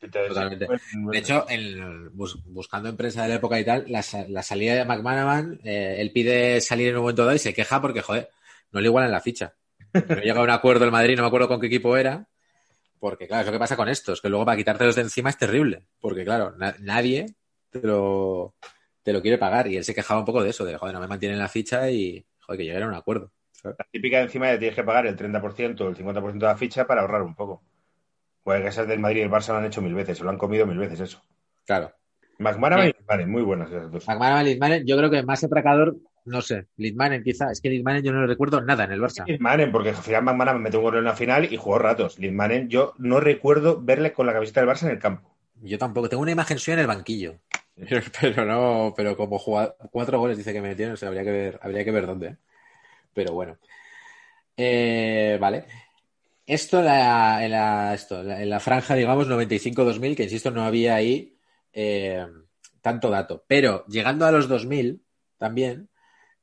Entonces, Totalmente. pues, De hecho, el- bus- buscando en prensa de la época y tal, la, sa- la salida de McManaman, eh, él pide salir en un momento dado y se queja porque, joder, no le igualan la ficha. No llega a un acuerdo el Madrid, no me acuerdo con qué equipo era, Porque, claro, es lo que pasa con estos, que luego para quitártelos de encima es terrible. Porque, claro, na- nadie te lo, te lo quiere pagar. Y él se quejaba un poco de eso, de, joder, no me mantienen la ficha y, joder, que llegara a un acuerdo. ¿sabes? La típica de encima ya tienes que pagar el 30% o el 50% de la ficha para ahorrar un poco. Pues esas del Madrid y el Barça lo han hecho mil veces, se lo han comido mil veces eso. Claro. McManaman Bien. y Litmanen, muy buenas esas dos. McManaman, Litmanen, yo creo que más atracador, no sé. Litmanen quizá, es que Litmanen yo no le recuerdo nada en el Barça. Litmanen, porque al final McManaman metió un gol en la final y jugó ratos. Litmanen, yo no recuerdo verle con la camiseta del Barça en el campo. Yo tampoco, tengo una imagen suya en el banquillo. Pero, no, pero como jugador, cuatro goles dice que metió, no sé, habría que ver, habría que ver dónde. ¿eh? Pero bueno. Eh, vale. Esto, la- en, la, esto la- en la franja, digamos, 95-2000, que insisto, no había ahí eh, tanto dato. Pero llegando a los 2000, también,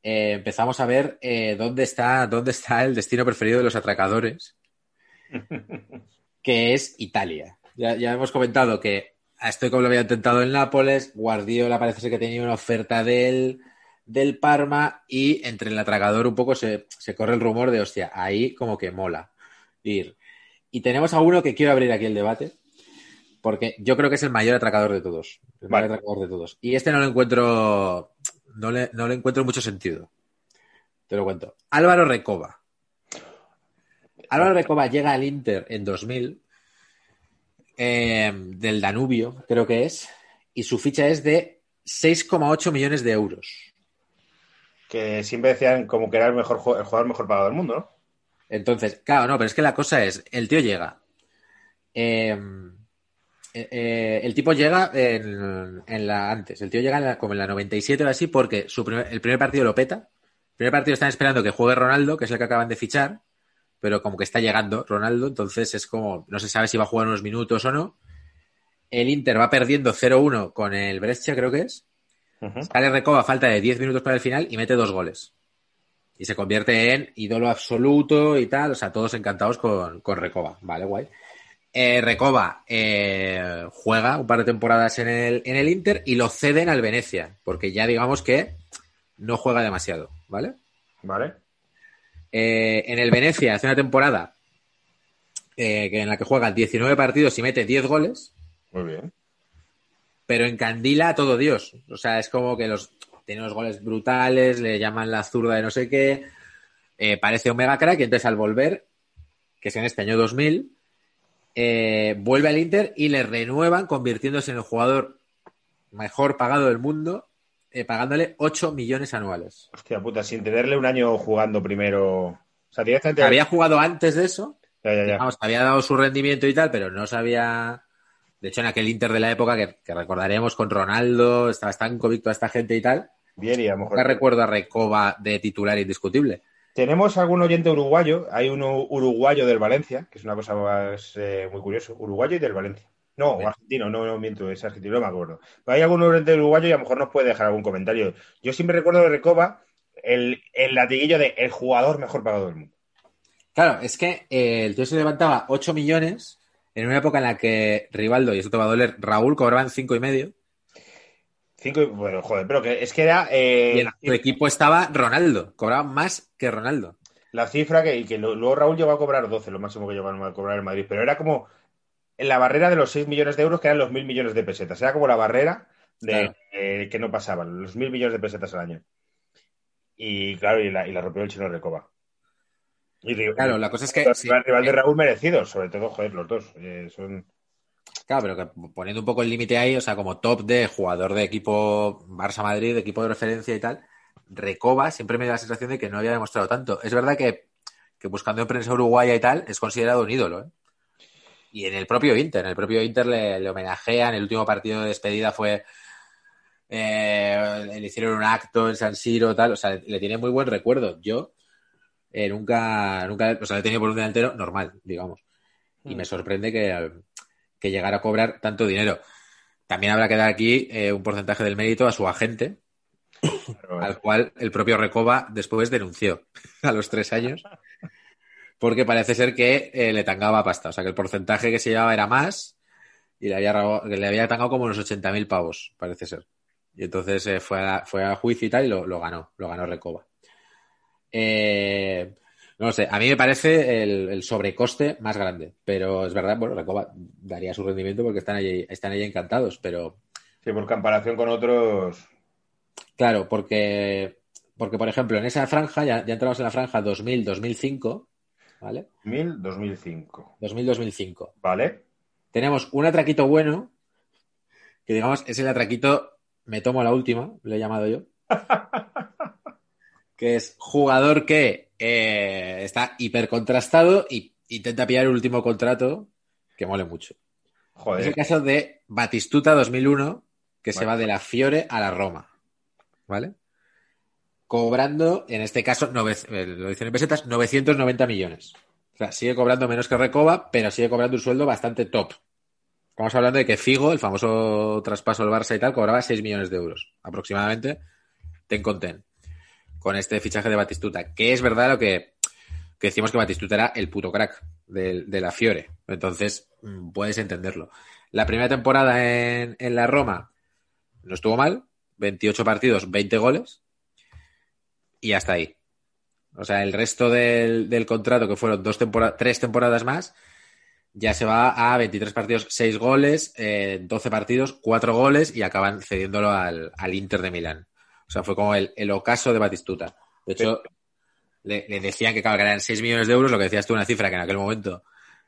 eh, empezamos a ver eh, dónde, está, dónde está el destino preferido de los atracadores, que es Italia. Ya, ya hemos comentado que a Stoico lo había intentado en Nápoles, Guardiola parece ser que tenía una oferta del, del Parma y entre el atracador un poco se, se corre el rumor de, hostia, ahí como que mola ir. Y tenemos a uno que quiero abrir aquí el debate, porque yo creo que es el mayor atracador de todos. El Vale. mayor atracador de todos. Y este no lo encuentro, no le, no le encuentro mucho sentido. Te lo cuento. Álvaro Recoba. Álvaro Recoba llega al Inter en 2000, eh, del Danubio, creo que es, y su ficha es de 6,8 millones de euros. Que siempre decían como que era el mejor el jugador mejor pagado del mundo, ¿no? Entonces, claro, no, pero es que la cosa es, el tío llega. eh, eh, eh, el tipo llega en, en la antes, el tío llega en la- como en la 97 o así, porque su primer- el primer partido lo peta. El primer partido están esperando que juegue Ronaldo, que es el que acaban de fichar, pero como que está llegando Ronaldo, entonces es como, no se sabe si va a jugar unos minutos o no. El Inter va perdiendo 0-1 con el Brescia, creo que es. Sale Recoba falta de 10 minutos para el final y mete dos goles. Y se convierte en ídolo absoluto y tal. O sea, todos encantados con, con Recoba. Vale, guay. Eh, Recoba eh, juega un par de temporadas en el, en el Inter y lo ceden al Venecia. Porque ya digamos que no juega demasiado. ¿Vale? ¿Vale? Eh, en el Venecia hace una temporada eh, en la que juega 19 partidos y mete 10 goles Muy bien. pero encandila a todo Dios. O sea, es como que los tiene unos goles brutales, le llaman la zurda de no sé qué, eh, parece un mega crack y entonces al volver, que es en este año 2000, eh, vuelve al Inter y le renuevan convirtiéndose en el jugador mejor pagado del mundo, eh, pagándole 8 millones anuales. Hostia puta, sin tenerle un año jugando primero. O sea, directamente. Había jugado antes de eso, Ya, ya, ya. Vamos, había dado su rendimiento y tal, pero no sabía. De hecho, en aquel Inter de la época que, que recordaremos con Ronaldo, estaba Stankovic, toda esta gente y tal, Bien, y a lo mejor. nunca recuerdo a Recoba de titular indiscutible. Tenemos algún oyente uruguayo. Hay uno uruguayo del Valencia, que es una cosa más, eh, muy curioso. Uruguayo y del Valencia. No, Bien. argentino, no, no miento, es argentino, no me acuerdo. Pero hay algún oyente uruguayo y a lo mejor nos puede dejar algún comentario. Yo siempre recuerdo de Recoba el, el latiguillo de el jugador mejor pagado del mundo. Claro, es que eh, el tío se levantaba 8 millones en una época en la que Rivaldo, y eso te va a doler, Raúl cobraban cinco y medio Cinco, y- bueno, joder, pero que es que era eh, y en su equipo estaba Ronaldo, cobraban más que Ronaldo. la cifra que, y que luego Raúl llegó a cobrar 12, lo máximo que llegó a cobrar en Madrid, pero era como en la barrera de los 6 millones de euros, que eran los mil millones de pesetas. Era como la barrera de Claro. eh, que no pasaban, los mil millones de pesetas al año. Y claro, y la, y la rompió el chino Recoba. Y, Claro, la cosa es que. rival, sí, rival de Raúl merecido, sobre todo, joder, los dos. eh, son... Claro, pero que poniendo un poco el límite ahí, o sea, como top de jugador de equipo Barça-Madrid, de equipo de referencia y tal, Recoba siempre me da la sensación de que no había demostrado tanto. Es verdad que, que buscando en prensa uruguaya y tal, es considerado un ídolo, ¿eh? Y en el propio Inter, en el propio Inter le, le homenajean, el último partido de despedida fue... eh, le hicieron un acto en San Siro, tal, o sea, le, le tiene muy buen recuerdo. Yo eh, nunca, nunca, o sea, le he tenido por un delantero normal, digamos. Y me sorprende que, que llegara a cobrar tanto dinero. También habrá que dar aquí eh, un porcentaje del mérito a su agente, al cual el propio Recoba después denunció a los tres años, porque parece ser que eh, le tangaba pasta. O sea, que el porcentaje que se llevaba era más y le había, le había tangado como unos 80.000 pavos, parece ser. Y entonces eh, fue, a, fue a juicio y tal y lo, lo ganó, lo ganó Recoba. Eh, No sé, a mí me parece el, el sobrecoste más grande, pero es verdad, bueno, Recoba daría su rendimiento porque están allí, están allí encantados, pero Sí, por comparación con otros. claro, porque, porque por ejemplo, en esa franja, ya, ya entramos en la franja 2000-2005, ¿vale? 1000, 2005. 2000-2005. ¿Vale? Tenemos un atraquito bueno, que digamos es el atraquito, me tomo la última, lo he llamado yo, que es jugador que eh, está hipercontrastado y intenta pillar el último contrato que mole mucho. Es el caso de Batistuta 2001, que se va de la Fiore a la Roma, ¿vale? Cobrando, en este caso, eh, lo dicen en pesetas, 990 millones. O sea, sigue cobrando menos que Recoba, pero sigue cobrando un sueldo bastante top. Estamos hablando de que Figo, el famoso traspaso del Barça y tal, cobraba 6 millones de euros, aproximadamente, ten con ten, con este fichaje de Batistuta, que es verdad lo que, que decimos que Batistuta era el puto crack de, de la Fiore. Entonces, mm, puedes entenderlo. La primera temporada en, en la Roma no estuvo mal, 28 partidos, 20 goles, y hasta ahí. O sea, el resto del, del contrato, que fueron dos temporadas, tres temporadas más, ya se va a 23 partidos, 6 goles, eh, 12 partidos, 4 goles y acaban cediéndolo al, al Inter de Milán. O sea, fue como el, el ocaso de Batistuta. De hecho, le, le decían que, claro, que eran 6 millones de euros, lo que decías tú, una cifra que en aquel momento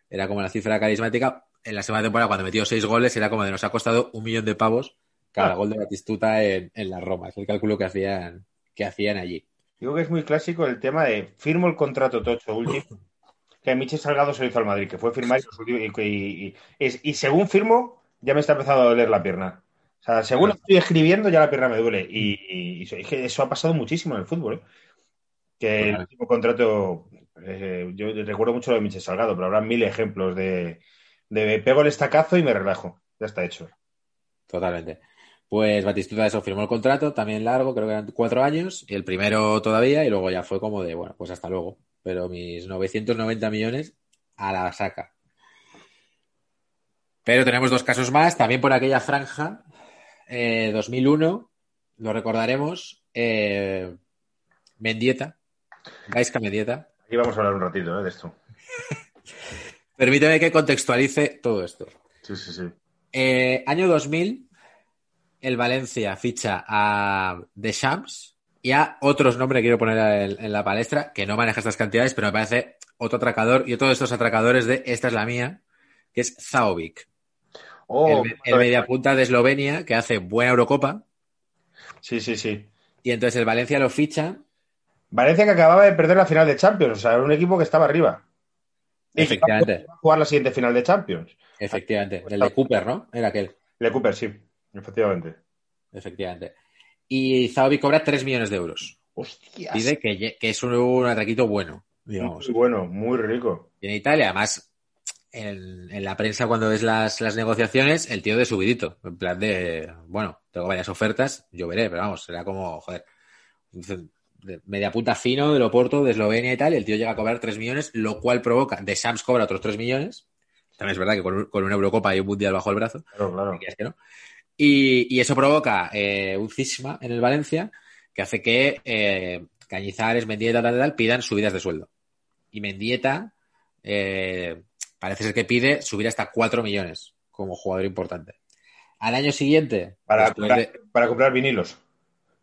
era como la cifra carismática. En la segunda temporada, cuando metió 6 goles, era como de nos ha costado un millón de pavos cada Ah. gol de Batistuta en, en la Roma. Es el cálculo que hacían, que hacían allí. Digo que es muy clásico el tema de firmo el contrato tocho último. Que Michel Salgado se lo hizo al Madrid, que fue firmar y, y, y- y- según firmo, ya me está empezando a doler la pierna. O sea, según estoy escribiendo, ya la pierna me duele. Y, es que eso ha pasado muchísimo en el fútbol. ¿eh? Que el último contrato, eh, yo recuerdo mucho lo de Michel Salgado, pero habrá mil ejemplos de, de pego el estacazo y me relajo. Ya está hecho. Totalmente. Pues Batistuta eso firmó el contrato, también largo, creo que eran cuatro años, y el primero todavía, y luego ya fue como de, bueno, pues hasta luego. Pero mis 990 millones a la saca. Pero tenemos dos casos más, también por aquella franja, eh, 2001, lo recordaremos, eh, Mendieta, Gaisca Mendieta. Aquí vamos a hablar un ratito ¿eh? de esto. Permíteme que contextualice todo esto. Sí, sí, sí. Eh, año 2000, el Valencia ficha a Deschamps y a otros nombres que quiero poner en, la palestra, que no maneja estas cantidades, pero me parece otro atracador y otro de estos atracadores de esta es la mía, que es Zaovic, Oh, el, el mediapunta de Eslovenia, que hace buena Eurocopa, Sí, sí, sí. y entonces el Valencia lo ficha, Valencia que acababa de perder la final de Champions, o sea, era un equipo que estaba arriba. Y que Efectivamente. a jugar la siguiente final de Champions. efectivamente, el de Cooper, ¿no? Era aquel, Le Cooper, sí, efectivamente. efectivamente. Y Zaovic cobra 3 millones de euros. Hostias. Pide que, es un, un atraquito bueno, digamos. Muy bueno, muy rico. Y en Italia, además, en, en la prensa cuando ves las, las negociaciones, el tío de subidito, en plan de, bueno, tengo varias ofertas, yo veré, pero vamos, será como, joder, de media punta fino del Oporto, de Eslovenia y tal, y el tío llega a cobrar 3 millones, lo cual provoca, de Sams cobra otros 3 millones, también es verdad que con, con una Eurocopa y un Mundial bajo el brazo, Claro, claro. que no. Y, y eso provoca eh, un cisma en el Valencia que hace que eh, Cañizares, Mendieta, tal, tal, tal, pidan subidas de sueldo. Y Mendieta eh, parece ser que pide subir hasta 4 millones como jugador importante. Al año siguiente, Para, comprar, de- para comprar vinilos.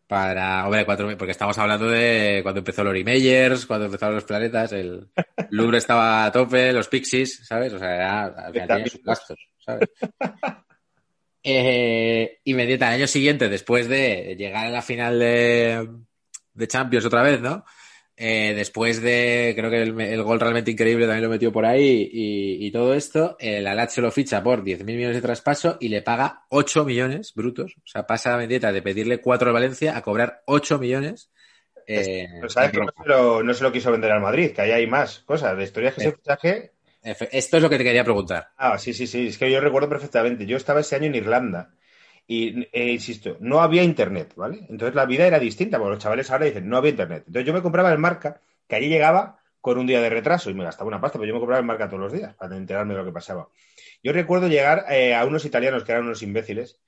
para, hombre, 4 mil- porque estamos hablando de cuando empezó Lori Meyers, cuando empezaron los planetas, el Louvre estaba a tope, los Pixies, ¿sabes? O sea, era- al final tenía sus gastos, ¿sabes? Eh, y Mendieta al año siguiente, después de llegar a la final de, de Champions otra vez, ¿no? Eh, después de, creo que el, el gol realmente increíble también lo metió por ahí y, y todo esto, el Lazio lo ficha por 10.000 millones de traspaso y le paga 8 millones brutos. O sea, pasa a Mendieta de pedirle 4 al Valencia a cobrar 8 millones. eh, Pero sabes que no se, lo, no se lo quiso vender al Madrid, que ahí hay más cosas. De historias que Sí. ese fichaje. Esto es lo que te quería preguntar. Ah, sí, sí, sí. Es que yo recuerdo perfectamente. Yo estaba ese año en Irlanda. Y, eh, insisto, no había internet, ¿vale? Entonces la vida era distinta, porque los chavales ahora dicen, no había internet. Entonces yo me compraba el marca, que allí llegaba con un día de retraso y me gastaba una pasta, pero yo me compraba el marca todos los días para enterarme de lo que pasaba. Yo recuerdo llegar eh, a unos italianos que eran unos imbéciles,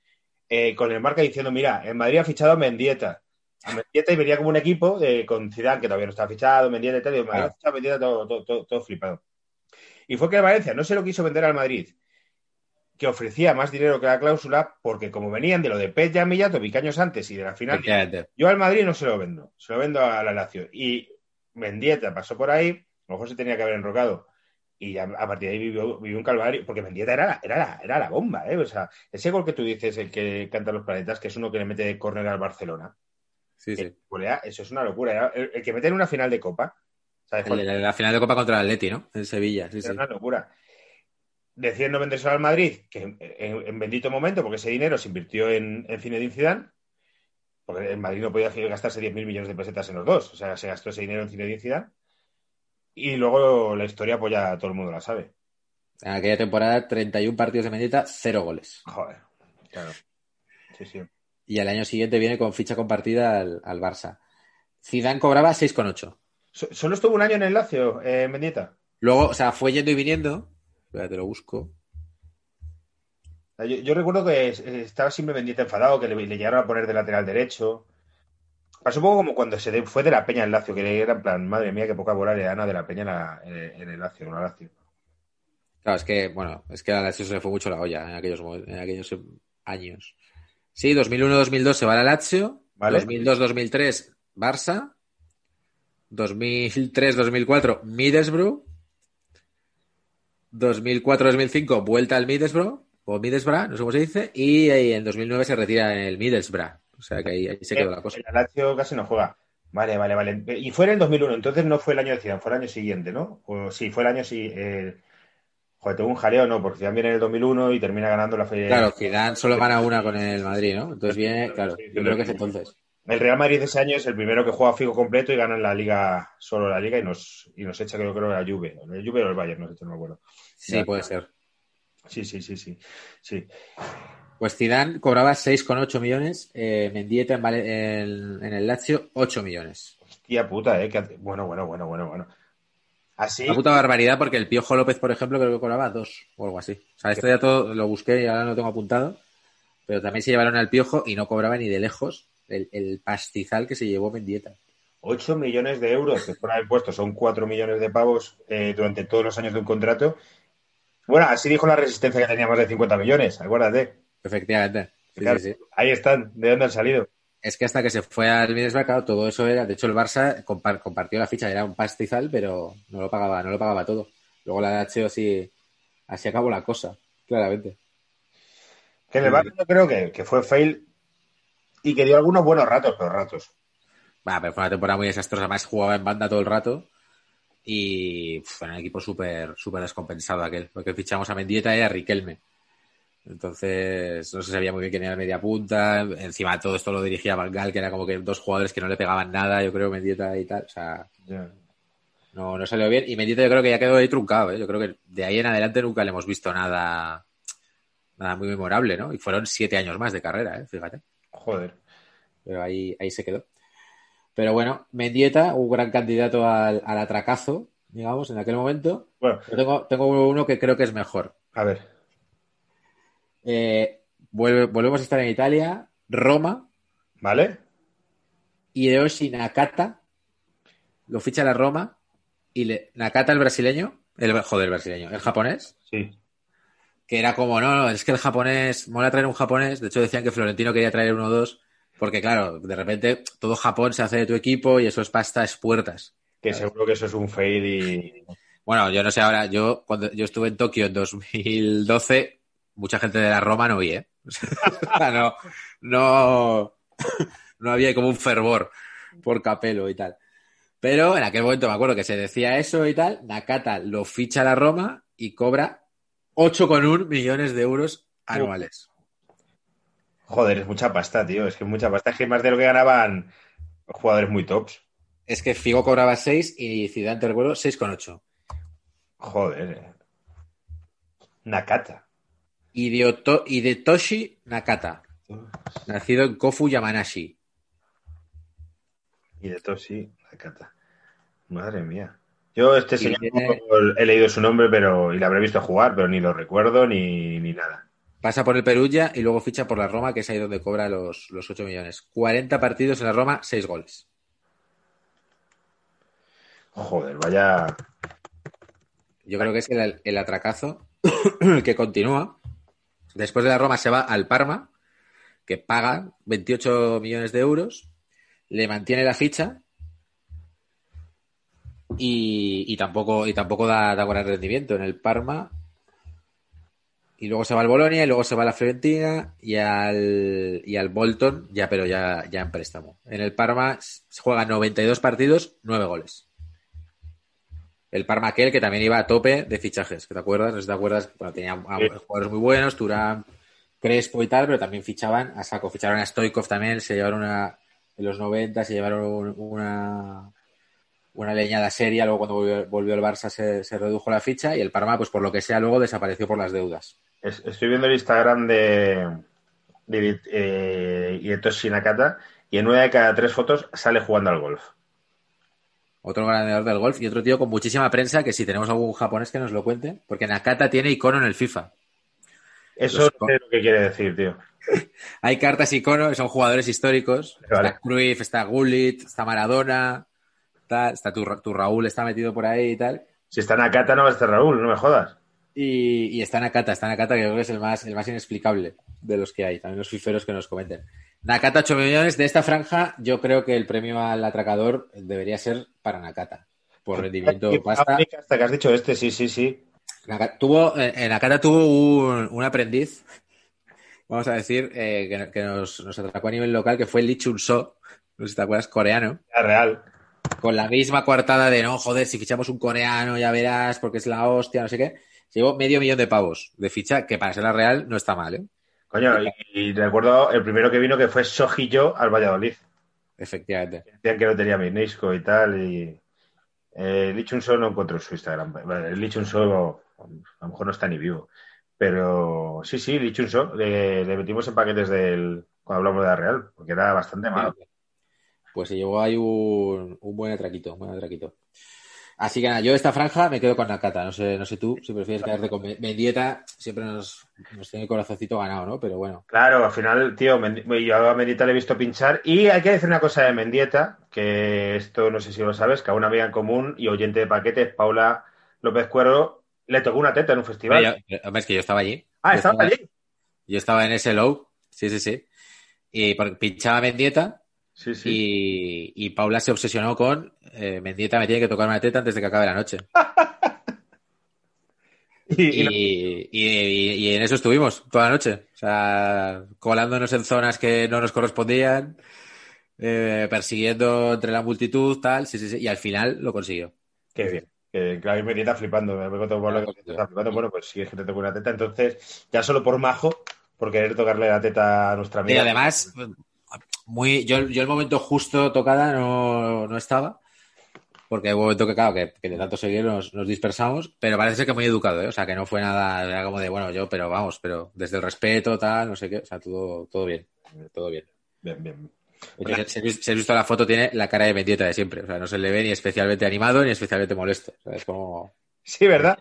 eh, con el marca diciendo, mira, en Madrid ha fichado a Mendieta. a Mendieta y venía como un equipo con Zidane, que todavía no estaba fichado, Mendieta y tal, y Madrid Claro. fichado, Mendieta todo, todo, todo- todo flipado. Y fue que el Valencia no se lo quiso vender al Madrid, que ofrecía más dinero que la cláusula, porque como venían de lo de Pet y Mijatovic años antes y de la final, yo al Madrid no se lo vendo, se lo vendo a la Lazio. Y Mendieta pasó por ahí, a lo mejor se tenía que haber enrocado. Y a, a partir de ahí vivió, vivió un calvario, porque Mendieta era la, era, la, era la bomba, ¿eh? O sea, ese gol que tú dices, el que canta los planetas, que es uno que le mete de córner al Barcelona, Sí, sí. eso es una locura. El, el que mete en una final de Copa, ¿sabes? El- el- la final de Copa contra el Atleti, ¿no? En Sevilla, sí, Era sí. una locura. Deciden no vendérselo al Madrid, que en, en- en bendito momento, porque ese dinero se invirtió en, en Zinedine Zidane, porque el Madrid no podía gastarse 10.000 millones de pesetas en los dos, o sea, se gastó ese dinero en Zinedine Zidane. Y luego la historia, pues ya todo el mundo la sabe. En aquella temporada, 31 partidos de Mendieta, 0 goles. Joder, claro. Sí, sí. Y al año siguiente viene con ficha compartida al, al Barça. Zidane cobraba 6,8. So- Solo estuvo un año en el Lazio, eh, Mendieta. Luego, o sea, fue yendo y viniendo. Espera, te lo busco. Yo, yo recuerdo que estaba siempre Mendieta enfadado, que le, le llegaron a poner de lateral derecho. Pasó un poco como cuando se de- fue de la Peña en Lazio, que era en plan, madre mía, qué poca bola le dan a de la Peña en, la- en- en el Lazio, en la Lazio. Claro, es que, bueno, es que a la Lazio se le fue mucho la olla en aquellos, en aquellos años. Sí, 2001-2002 se va a la Lazio. Vale. 2002-2003 Barça. 2003-2004 Middlesbrough. 2004-2005 vuelta al Middlesbrough o Middlesbrough, no sé cómo se dice, y ahí en 2009 se retira en el Middlesbrough. O sea que ahí, ahí se quedó la cosa. El Lazio casi no juega. Vale, vale, vale. Y fue en el 2001, entonces no fue el año de Zidane, fue el año siguiente, ¿no? O sí, fue el año sí. eh, Joder, tengo un jaleo, no, porque Zidane viene en el 2001 y termina ganando la feria. Claro, Zidane solo gana una con el Madrid, ¿no? Entonces viene, claro, yo creo que es entonces. El Real Madrid ese año es el primero que juega fijo completo y gana en la liga, solo la liga, y nos, y nos echa, creo, creo, la Juve. El Juve o el Bayern, no sé, no me acuerdo. Sí, Ya. puede ser. Sí, sí, sí, sí. sí. Pues Zidane cobraba 6,8 millones, eh, Mendieta en, Vale- en- en el Lazio 8 millones. Hostia puta, ¿eh? que Bueno, bueno, bueno, bueno, bueno. Así. Una puta barbaridad porque el Piojo López, por ejemplo, creo que cobraba 2 o algo así. O sea, esto ya todo lo busqué y ahora no lo tengo apuntado. Pero también se llevaron al Piojo y no cobraba ni de lejos el, el pastizal que se llevó Mendieta. 8 millones de euros que fuera del puesto, son 4 millones de pavos eh, durante todos los años de un contrato. Bueno, así dijo la resistencia que tenía más de 50 millones, acuérdate. Efectivamente. Sí, Claro, sí, sí. Ahí están, ¿de dónde han salido? Es que hasta que se fue al Middlesbrough, claro, todo eso era. De hecho, el Barça compar- compartió la ficha, era un pastizal, pero no lo pagaba, no lo pagaba todo. Luego la Lazio así, así acabó la cosa, claramente. Que en el Barça yo creo que, que fue fail y que dio algunos buenos ratos, pero ratos. Va, pero fue una temporada muy desastrosa. Además, jugaba en banda todo el rato. Y pf, era un equipo súper súper descompensado aquel. Porque fichamos a Mendieta y a Riquelme. Entonces, no se sabía muy bien quién era el media punta. Encima todo esto lo dirigía Van Gaal, que era como que dos jugadores que no le pegaban nada, yo creo, Mendieta y tal. O sea, no, no salió bien. Y Mendieta yo creo que ya quedó ahí truncado, ¿eh? Yo creo que de ahí en adelante nunca le hemos visto nada, nada muy memorable, ¿no? Y fueron siete años más de carrera, ¿eh? Fíjate. Joder. Pero ahí, ahí se quedó. Pero bueno, Mendieta, un gran candidato al, al atracazo, digamos, en aquel momento. Bueno, Yo tengo, tengo uno que creo que es mejor. a ver. Eh, vuelve- volvemos a estar en Italia, Roma, ¿Vale? Hideyoshi Nakata, lo ficha la Roma, y le, Nakata el brasileño, el, joder, el brasileño, el japonés, Sí. Que era como, no, no, es que el japonés, mola traer un japonés, de hecho decían que Florentino quería traer uno o dos, porque claro, de repente todo Japón se hace de tu equipo y eso es pasta, es puertas. Que seguro que eso es un fail y. Bueno, yo no sé ahora, yo cuando yo estuve en Tokio en 2012, mucha gente de la Roma no vi, ¿eh? O sea, no, no, no había como un fervor por Capello y tal. Pero en aquel momento me acuerdo que se decía eso y tal, Nakata lo ficha a la Roma y cobra 8,1 millones de euros anuales. Joder, es mucha pasta, tío. Es que es mucha pasta. Es que más de lo que ganaban jugadores muy tops. Es que Figo cobraba 6 y Zidane, te recuerdo, 6,8. Joder. Nakata. Hideo- Hidetoshi Nakata, nacido en Kofu Yamanashi. Y de Toshi, Nakata. Madre mía. Yo este señor tiene- he leído su nombre pero y lo habré visto jugar, pero ni lo recuerdo ni, ni nada. Pasa por el Perugia y luego ficha por la Roma, que es ahí donde cobra los, los 8 millones. 40 partidos en la Roma, 6 goles. Joder, vaya. Yo creo que es el, el atracazo que continúa. Después de la Roma se va al Parma, que paga 28 millones de euros, le mantiene la ficha y, y tampoco, y tampoco da, da buen rendimiento en el Parma. Y luego se va al Bolonia y luego se va a la Fiorentina y al, y al Bolton, ya, pero ya, ya en préstamo. En el Parma se juega 92 partidos, 9 goles. El Parma aquel que también iba a tope de fichajes, ¿que te acuerdas? No sé si te acuerdas, bueno, tenía Sí. jugadores muy buenos, Turán, Crespo y tal, pero también fichaban a saco. Ficharon a Stoikov también, se llevaron una, en los 90, se llevaron una, una leñada seria, luego cuando volvió, volvió el Barça se, se redujo la ficha y el Parma, pues por lo que sea, luego desapareció por las deudas. Es- estoy viendo el Instagram de, de eh, Hietoshi Nakata y en una de cada tres fotos sale jugando al golf. Otro ganador del golf y otro tío con muchísima prensa que si tenemos algún japonés que nos lo cuente, porque Nakata tiene icono en el FIFA. Eso Los- sé lo que quiere decir, tío. Hay cartas icono, son jugadores históricos. Vale. Está Cruyff, está Gullit, está Maradona, tal, está tu, tu Raúl, está metido por ahí y tal. Si está Nakata, no va a estar Raúl, no me jodas. Y, y está Nakata, está Nakata, que creo que es el más, el más inexplicable de los que hay. También los fiferos que nos comenten. Nakata, 8 millones. De esta franja, yo creo que el premio al atracador debería ser para Nakata. Por rendimiento pasta. Hasta que has dicho este, sí, sí, sí. Naka- tuvo, eh, eh, Nakata tuvo un, un aprendiz, vamos a decir, eh, que, que nos, nos atracó a nivel local, que fue Lee Chun-so, no sé si te acuerdas, coreano, real. Con la misma coartada de no, joder, si fichamos un coreano ya verás, porque es la hostia, no sé qué. Se llevó medio millón de pavos de ficha, que para ser la real no está mal, ¿eh? Coño, y, y recuerdo el primero que vino que fue Sojillo al Valladolid. Efectivamente. Decían que no tenía Minisco y tal. Y eh, Lee Chun-so no encontró su Instagram. Lee Chun-so a lo mejor no está ni vivo. Pero sí, sí, Lee Chun-so le, le metimos en paquetes del cuando hablamos de la Real, porque era bastante malo. Pues se llevó ahí un, un buen atraquito, un buen atraquito. Así que nada, yo esta franja me quedo con Nakata. No sé, no sé tú, si prefieres quedarte con Men- Mendieta, siempre nos, nos tiene el corazoncito ganado, ¿no? Pero bueno. Claro, al final, tío, yo a Mendieta le he visto pinchar. Y hay que decir una cosa de Mendieta, que esto no sé si lo sabes, que a una amiga en común y oyente de paquetes, Paula López Cuervo, le tocó una teta en un festival. Yo- hombre, es que yo estaba allí. ah, estaba allí. Yo estaba en ese low, sí, sí, sí. Y pinchaba Mendieta Sí, sí. y, y Paula se obsesionó con eh, Mendieta me tiene que tocar una teta antes de que acabe la noche. Y- y Y, y- y- y en eso estuvimos toda la noche. O sea, colándonos en zonas que no nos correspondían, eh, persiguiendo entre la multitud, tal, sí, sí, sí. Y al final lo consiguió. Qué bien. Que, claro, y Mendieta flipando. Me contó Paula que está flipando. Bueno, pues si es que te tocó una teta, entonces, ya solo por majo, por querer tocarle la teta a nuestra Y amiga. además, muy, yo, yo el momento justo tocada no, no estaba. Porque hubo un momento que, claro, que, que de tanto seguir nos, nos dispersamos, pero parece ser que muy educado, ¿eh? O sea, que no fue nada, era como de, bueno, yo, pero vamos, pero desde el respeto, tal, no sé qué, o sea, todo, todo bien, todo bien. Bien, bien. Hecho, si, si- si has visto la foto, tiene la cara de Mendieta de siempre, o sea, no se le ve ni especialmente animado ni especialmente molesto, o sea, es como Sí, ¿verdad?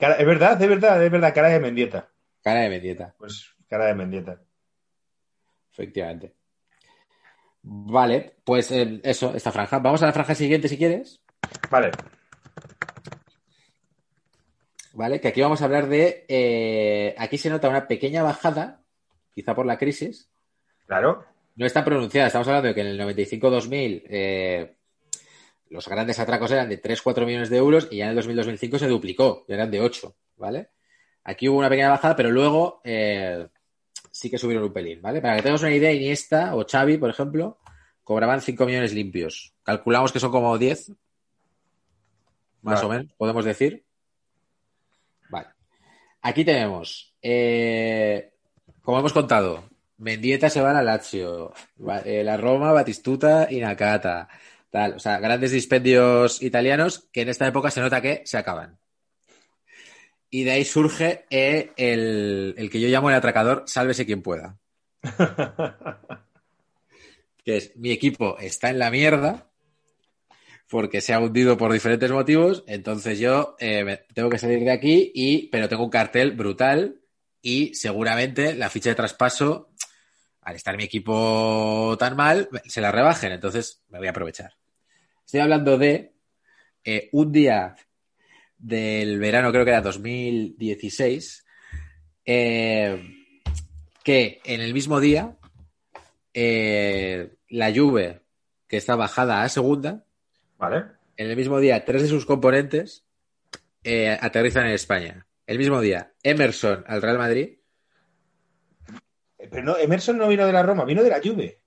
Cara- es verdad, es verdad, es verdad, cara de Mendieta. cara de Mendieta, Pues cara de Mendieta. efectivamente. Vale, pues eh, eso, esta franja. Vamos a la franja siguiente si quieres. Vale. ¿vale? Que aquí vamos a hablar de. eh, aquí se nota una pequeña bajada, quizá por la crisis. Claro. No es tan pronunciada. Estamos hablando de que en el 95-2000 eh, los grandes atracos eran de 3-4 millones de euros y ya en el 2000-2005 se duplicó, ya eran de 8, ¿vale? Aquí hubo una pequeña bajada, pero luego eh, sí que subieron un pelín, ¿vale? Para que tengamos una idea, Iniesta o Xavi, por ejemplo, cobraban 5 millones limpios. Calculamos que son como 10, más Vale. o menos, podemos decir. Vale. Aquí tenemos, eh, como hemos contado, Mendieta se va a la Lazio, eh, la Roma, Batistuta y Nakata. Tal, o sea, grandes dispendios italianos que en esta época se nota que se acaban. Y de ahí surge eh, el, el que yo llamo el atracador, sálvese quien pueda. Que es, mi equipo está en la mierda porque se ha hundido por diferentes motivos, entonces yo eh, me- tengo que salir de aquí, y, pero tengo un cartel brutal y seguramente la ficha de traspaso, al estar mi equipo tan mal, se la rebajen. Entonces me voy a aprovechar. Estoy hablando de eh, un día del verano, creo que era 2016, eh, que en el mismo día eh, la Juve, que está bajada a segunda, ¿Vale? en el mismo día tres de sus componentes eh, aterrizan en España. El mismo día, Emerson al Real Madrid. Pero no, Emerson no vino de la Roma, vino de la Juve.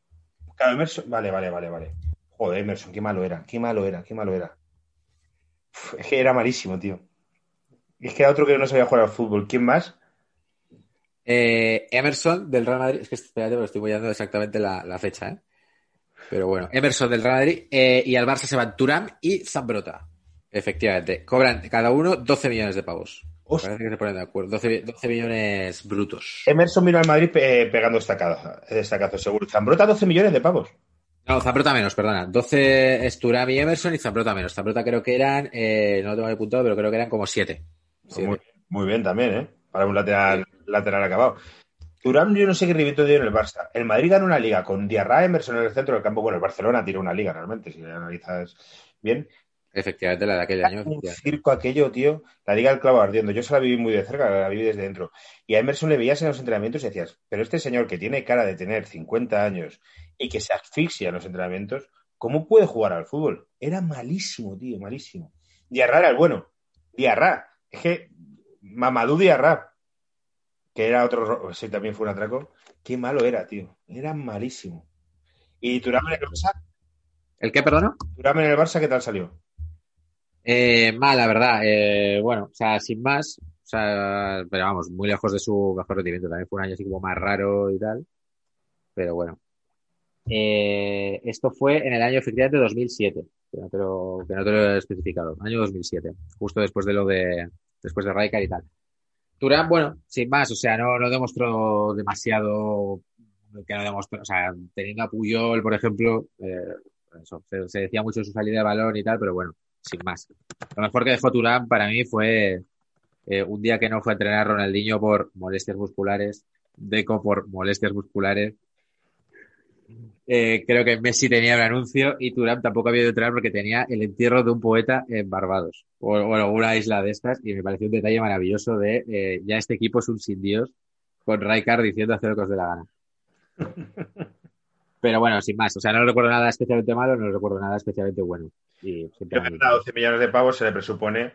Claro, Emerson. Vale, vale, vale, vale. Joder, Emerson, qué malo era, qué malo era, qué malo era. Es que era malísimo, tío. Es que era otro que no sabía jugar al fútbol. ¿Quién más? Eh, Emerson del Real Madrid. Es que espérate, porque estoy voyando exactamente la, la fecha, ¿eh? Pero bueno, Emerson del Real Madrid. eh, y al Barça se van Turán y Zambrota. Efectivamente. Cobran cada uno 12 millones de pavos. Hostia. Parece que se ponen de acuerdo. 12, 12 millones brutos. Emerson vino al Madrid eh, pegando estacazo, estacazo, seguro. Zambrota 12 millones de pavos. No, Zambrota menos, perdona. 12 es Turán y Emerson y Zambrota menos. Zambrota creo que eran, eh, no lo tengo apuntado, pero creo que eran como 7. Muy, muy bien también, ¿eh? Para un lateral, lateral acabado. Turán, yo no sé qué rendimiento dio en el Barça. El Madrid ganó una liga con Diarra, Emerson en el centro del campo. Bueno, el Barcelona tiró una liga realmente, si la analizas bien. Efectivamente, la de aquel año. un circo aquello, tío. La liga del clavo ardiendo. Yo se la viví muy de cerca, la viví desde dentro. Y a Emerson le veías en los entrenamientos y decías, pero este señor que tiene cara de tener 50 años y que se asfixia en los entrenamientos, ¿cómo puede jugar al fútbol? Era malísimo, tío, malísimo. Diarra era el bueno. Diarra. Es que Mamadou Diarra, que era otro, ro- ese también fue un atraco. Qué malo era, tío. Era malísimo. ¿Y Turam en el Barça? ¿El qué, perdona? Thuram en el Barça qué tal salió? Eh, mal, la verdad. Eh, bueno, o sea, sin más. O sea, pero vamos, muy lejos de su mejor rendimiento. También fue un año así como más raro y tal. Pero bueno. Eh, esto fue en el año efectivamente 2007, que no te lo, que no te lo he especificado. Año 2007, justo después de lo de, después de Raikar y tal. Turán, bueno, sin más, o sea, no, no demostró demasiado que no demostró, o sea, teniendo a Puyol, por ejemplo, eh, se decía mucho de su salida de balón y tal, pero bueno, sin más. Lo mejor que dejó Turán para mí fue eh, un día que no fue a entrenar Ronaldinho por molestias musculares, Deco por molestias musculares. Eh, creo que Messi tenía un anuncio y Turán tampoco había ido a entrenar porque tenía el entierro de un poeta en Barbados o, o alguna isla de estas y me pareció un detalle maravilloso de eh, ya este equipo es un sin Dios con Raikar diciendo hacer lo que os dé la gana. Pero bueno, sin más, o sea, no recuerdo nada especialmente malo, no recuerdo nada especialmente bueno. Y siempre- gana 12 millones de pavos se le presupone.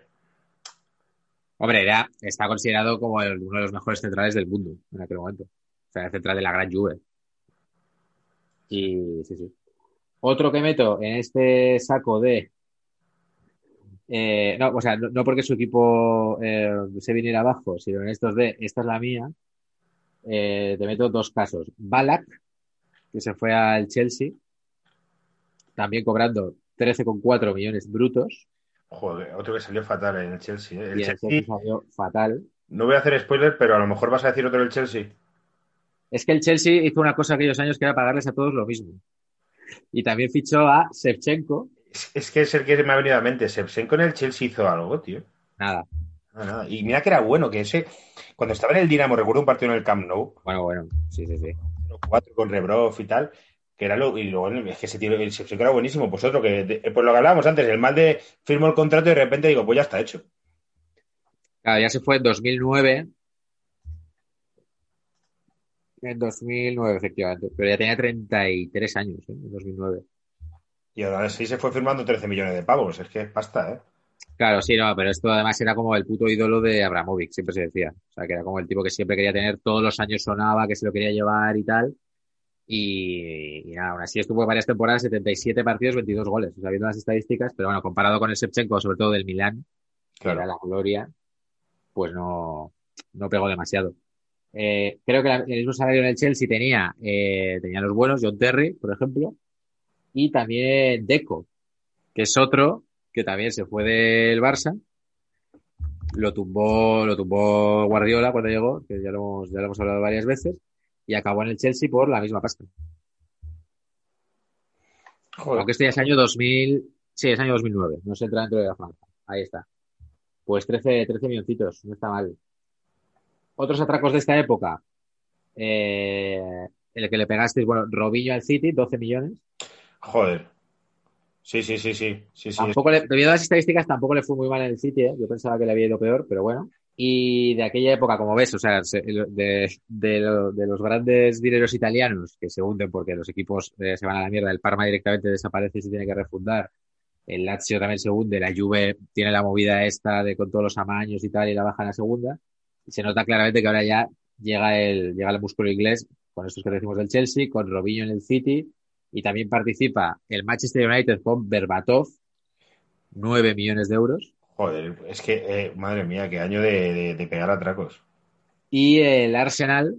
Hombre, era, está considerado como el- uno de los mejores centrales del mundo en aquel momento. O sea, el central de la gran Juve. Y sí, sí. Otro que meto en este saco de. eh, no, o sea, no, no porque su equipo eh, se viniera abajo, sino en estos de esta es la mía. eh, te meto dos casos. Balak, que se fue al Chelsea, también cobrando 13,4 millones brutos. Joder, otro que salió fatal en el Chelsea. El Y el Chelsea, Chelsea salió fatal. no voy a hacer spoiler, pero a lo mejor vas a decir otro del Chelsea. Es que el Chelsea hizo una cosa aquellos años que era pagarles a todos lo mismo. Y también fichó a Shevchenko. Es, es que es el que me ha venido a la mente. Shevchenko en el Chelsea hizo algo, tío. Nada. Nada, nada. Y mira que era bueno, que ese. Cuando estaba en el Dinamo, recuerdo un partido en el Camp Nou, Bueno, bueno. Sí, sí, sí. 4 con Rebrov y tal, que era lo. Y luego es que ese tío, el Shevchenko era buenísimo. Pues otro que. de- pues lo que hablábamos antes, el mal de firmo el contrato y de repente digo, pues ya está hecho. Claro, ya se fue en 2009. En 2009, efectivamente. Pero ya tenía 33 años, ¿eh? En 2009. Y ahora sí se fue firmando 13 millones de pavos. Es que es pasta, ¿eh? Claro, sí, no, pero esto además era como el puto ídolo de Abramovic, siempre se decía. O sea, que era como el tipo que siempre quería tener, todos los años sonaba, que se lo quería llevar y tal. Y, y nada, aún así estuvo varias temporadas, 77 partidos, 22 goles. O sea, viendo las estadísticas, pero bueno, comparado con el Shevchenko, sobre todo del Milán, que Claro. era la gloria, pues no, no pegó demasiado. Eh, creo que la- el mismo salario en el Chelsea tenía, eh, tenía los buenos, John Terry, por ejemplo, y también Deco, que es otro que también se fue del Barça. Lo tumbó, lo tumbó Guardiola cuando llegó, que ya lo hemos, ya lo hemos hablado varias veces, y acabó en el Chelsea por la misma pasta. Joder. Aunque este ya es año 2000, sí, es año 2009, no se entra dentro de la franja. Ahí está. Pues 13, 13 milloncitos, no está mal. Otros atracos de esta época. Eh, el que le pegasteis, bueno, Robinho al City, 12 millones. Joder. Sí, sí, sí, sí. sí, sí. Tampoco le, debido a las estadísticas, tampoco le fue muy mal en el City, ¿eh? Yo pensaba que le había ido peor, pero bueno. Y de aquella época, como ves, o sea, se- de, de lo- de los grandes dineros italianos que se hunden porque los equipos eh, se van a la mierda, el Parma directamente desaparece y se tiene que refundar. El Lazio también se hunde, la Juve tiene la movida esta de con todos los amaños y tal y la baja en la segunda. Y se nota claramente que ahora ya llega el, llega el músculo inglés con estos que decimos del Chelsea, con Robinho en el City y también participa el Manchester United con Berbatov, 9 millones de euros. Joder, es que, eh, madre mía, qué año de, de- de pegar atracos. Y el Arsenal,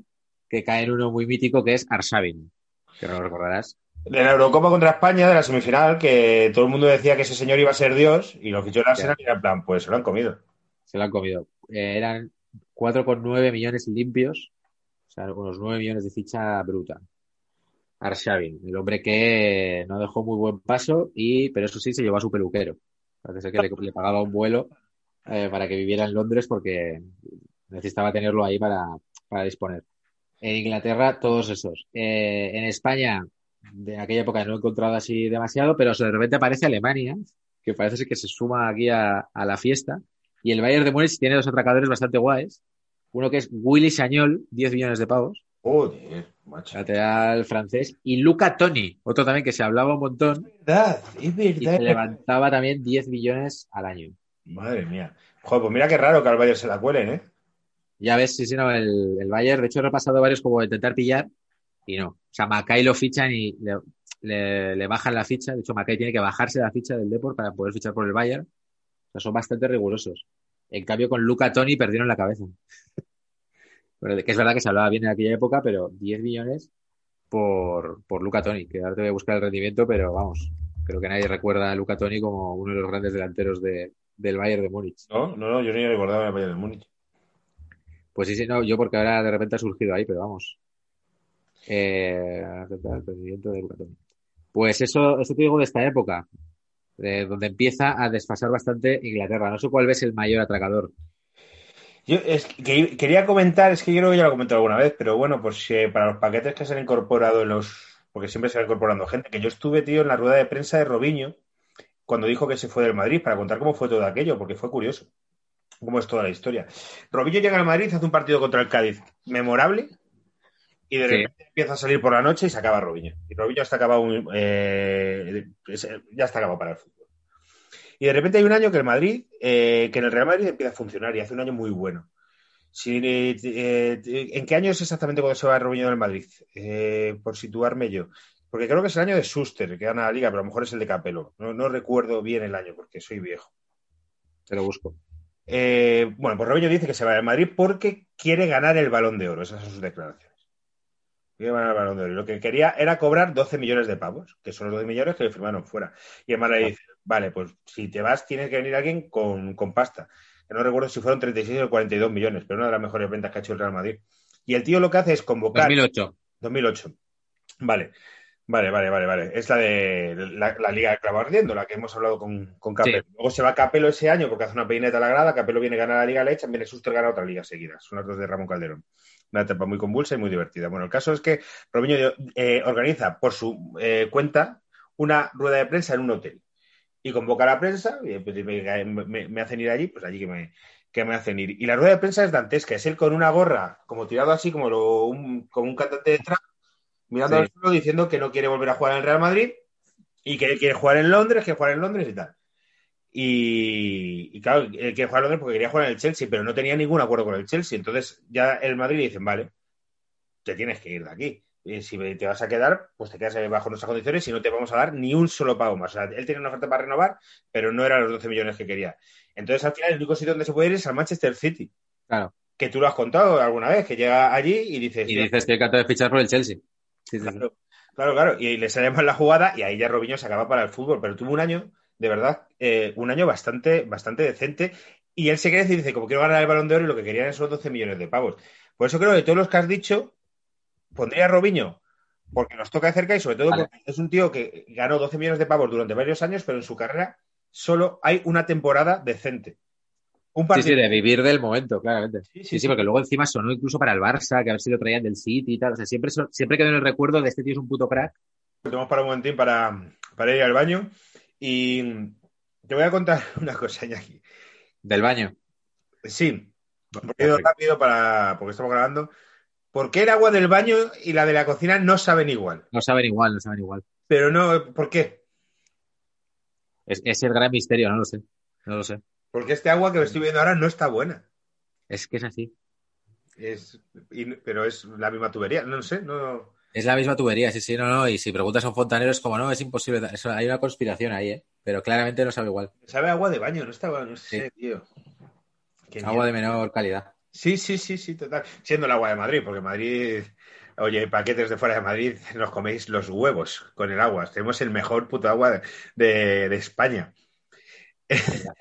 que cae en uno muy mítico, que es Arshavin, que no lo recordarás. De la Eurocopa contra España, de la semifinal, que todo el mundo decía que ese señor iba a ser Dios y lo fichó el Arsenal era en plan, pues se lo han comido. Se lo han comido. Eh, eran 4,9 millones limpios, o sea, unos 9 millones de ficha bruta. Arshavin, el hombre que no dejó muy buen paso, y, pero eso sí, se llevó a su peluquero. Parece que le, pagaba un vuelo eh, para que viviera en Londres porque necesitaba tenerlo ahí para, para disponer. En Inglaterra, todos esos. Eh, en España, de aquella época no he encontrado así demasiado, pero de repente aparece Alemania, que parece que se suma aquí a, a la fiesta. Y el Bayern de Múnich tiene dos atracadores bastante guays. Uno que es Willy Sagnol, 10 millones de pavos, Joder, macho. lateral francés. Y Luca Toni, otro también que se hablaba un montón Es verdad, es y verdad. se levantaba también 10 millones al año. Madre mía. Joder, pues mira qué raro que al Bayern se la cuelen, ¿eh? Ya ves, sí, sí, no, el, el Bayern, de hecho he repasado varios como de intentar pillar y no. O sea, Macay lo fichan y le, le, le bajan la ficha. De hecho, Macay tiene que bajarse la ficha del Deport para poder fichar por el Bayern. O sea, son bastante rigurosos. En cambio, con Luca Toni perdieron la cabeza. De- que es verdad que se hablaba bien en aquella época, pero 10 millones por, por Luca Toni, que ahora te voy a buscar el rendimiento, pero vamos, creo que nadie recuerda a Luca Toni como uno de los grandes delanteros de, del Bayern de Múnich. No, no, no, yo ni recordaba el Bayern de Múnich. Pues sí, sí, no, yo porque ahora de repente ha surgido ahí, pero vamos. Eh, el rendimiento de Luca Toni. Pues eso, eso te digo de esta época, de donde empieza a desfasar bastante Inglaterra. No sé cuál ves el mayor atracador. Yo quería comentar, es que yo creo que ya lo he comentado alguna vez, pero bueno, pues eh, para los paquetes que se han incorporado en los. Porque siempre se va incorporando gente, que yo estuve, tío, en la rueda de prensa de Robinho cuando dijo que se fue del Madrid para contar cómo fue todo aquello, porque fue curioso. Cómo es toda la historia. Robinho llega al Madrid, hace un partido contra el Cádiz memorable y de Sí. repente empieza a salir por la noche y se acaba Robinho. Y Robinho está acabado, eh, ya está acabado para el fútbol. Y de repente hay un año que el Madrid, eh, que en el Real Madrid empieza a funcionar y hace un año muy bueno. Si, eh, eh, ¿En qué año es exactamente cuando se va Robinho del Madrid? Eh, por situarme yo. Porque creo que es el año de Schuster, que gana la liga, pero a lo mejor es el de Capello. No, no recuerdo bien el año porque soy viejo. Te lo busco. Bueno, pues Robinho dice que se va del Madrid porque quiere ganar el balón de oro. Esas son sus declaraciones. Quiere ganar el balón de oro. Y lo que quería era cobrar 12 millones de pavos, que son los 12 millones que le firmaron fuera. Y el Madrid dice, vale, pues si te vas tienes que venir alguien con, con pasta. Que no recuerdo si fueron 36 o 42 millones, pero una de las mejores ventas que ha hecho el Real Madrid. Y el tío lo que hace es convocar... 2008. 2008. Vale. Vale, vale, vale, vale. Es la de la, la Liga de Clavo Ardiendo, la que hemos hablado con, con Capello. Sí. Luego se va Capello ese año porque hace una peineta a la grada, Capello viene a ganar la Liga, le echan, viene Suster gana otra liga seguida. Son las dos de Ramón Calderón. Una etapa muy convulsa y muy divertida. Bueno, el caso es que Robinho eh, organiza por su eh, cuenta una rueda de prensa en un hotel. Y convoca a la prensa, y pues, me, me- me hacen ir allí, pues allí que me, que me hacen ir. Y la rueda de prensa es dantesca, es él con una gorra, como tirado así, como, lo- un, como un cantante de trap, mirando Sí. al suelo diciendo que no quiere volver a jugar en el Real Madrid y que quiere jugar en Londres, quiere jugar en Londres y tal. Y, y claro, él quiere jugar en Londres porque quería jugar en el Chelsea, pero no tenía ningún acuerdo con el Chelsea. Entonces ya el Madrid le dicen, vale, te tienes que ir de aquí. Y si te vas a quedar, pues te quedas bajo nuestras condiciones y no te vamos a dar ni un solo pago más. O sea, él tenía una oferta para renovar, pero no eran los 12 millones que quería. Entonces, al final, el único sitio donde se puede ir es al Manchester City. Claro. Que tú lo has contado alguna vez, que llega allí y dices... Y dices que encanta de fichar por el Chelsea. Sí. Claro, claro, claro. Y le sale mal la jugada y ahí ya Robinho se acaba para el fútbol. Pero tuvo un año, de verdad, eh, un año bastante, bastante decente. Y él se crece y dice, como quiero ganar el balón de oro y lo que querían son 12 millones de pavos. Por eso creo que de todos los que has dicho, pondría a Robinho, porque nos toca de cerca y sobre todo Vale. porque es un tío que ganó 12 millones de pavos durante varios años, pero en su carrera solo hay una temporada decente. Un Sí, partido. sí, de vivir del momento, claramente. Sí, sí, Sí, sí, sí. porque luego encima sonó incluso para el Barça, que a ver si lo traían del City y tal. O sea, siempre, siempre quedó en el recuerdo de este tío es un puto crack. Tenemos para un momentín para, para ir al baño. Y te voy a contar una cosa, Iñaki. Del baño. Sí, ido rápido para, porque estamos grabando. ¿Por qué el agua del baño y la de la cocina no saben igual? No saben igual, no saben igual. Pero no, ¿por qué? Es, es el gran misterio, no lo sé. No lo sé. Porque este agua que estoy viendo ahora no está buena. Es que es así. Es, y- pero es la misma tubería. No sé, no. Es la misma tubería, sí, sí, no, no. Y si preguntas a un fontanero es como, no, es imposible. Eso- hay una conspiración ahí, ¿eh? Pero claramente no sabe igual. Sabe agua de baño, no está no sé, Sí. tío. Qué Agua de menor calidad. Sí, sí, sí, sí, total. Siendo el agua de Madrid, porque Madrid, oye, paquetes de fuera de Madrid, nos coméis los huevos con el agua. Tenemos el mejor puto agua de, de- de España.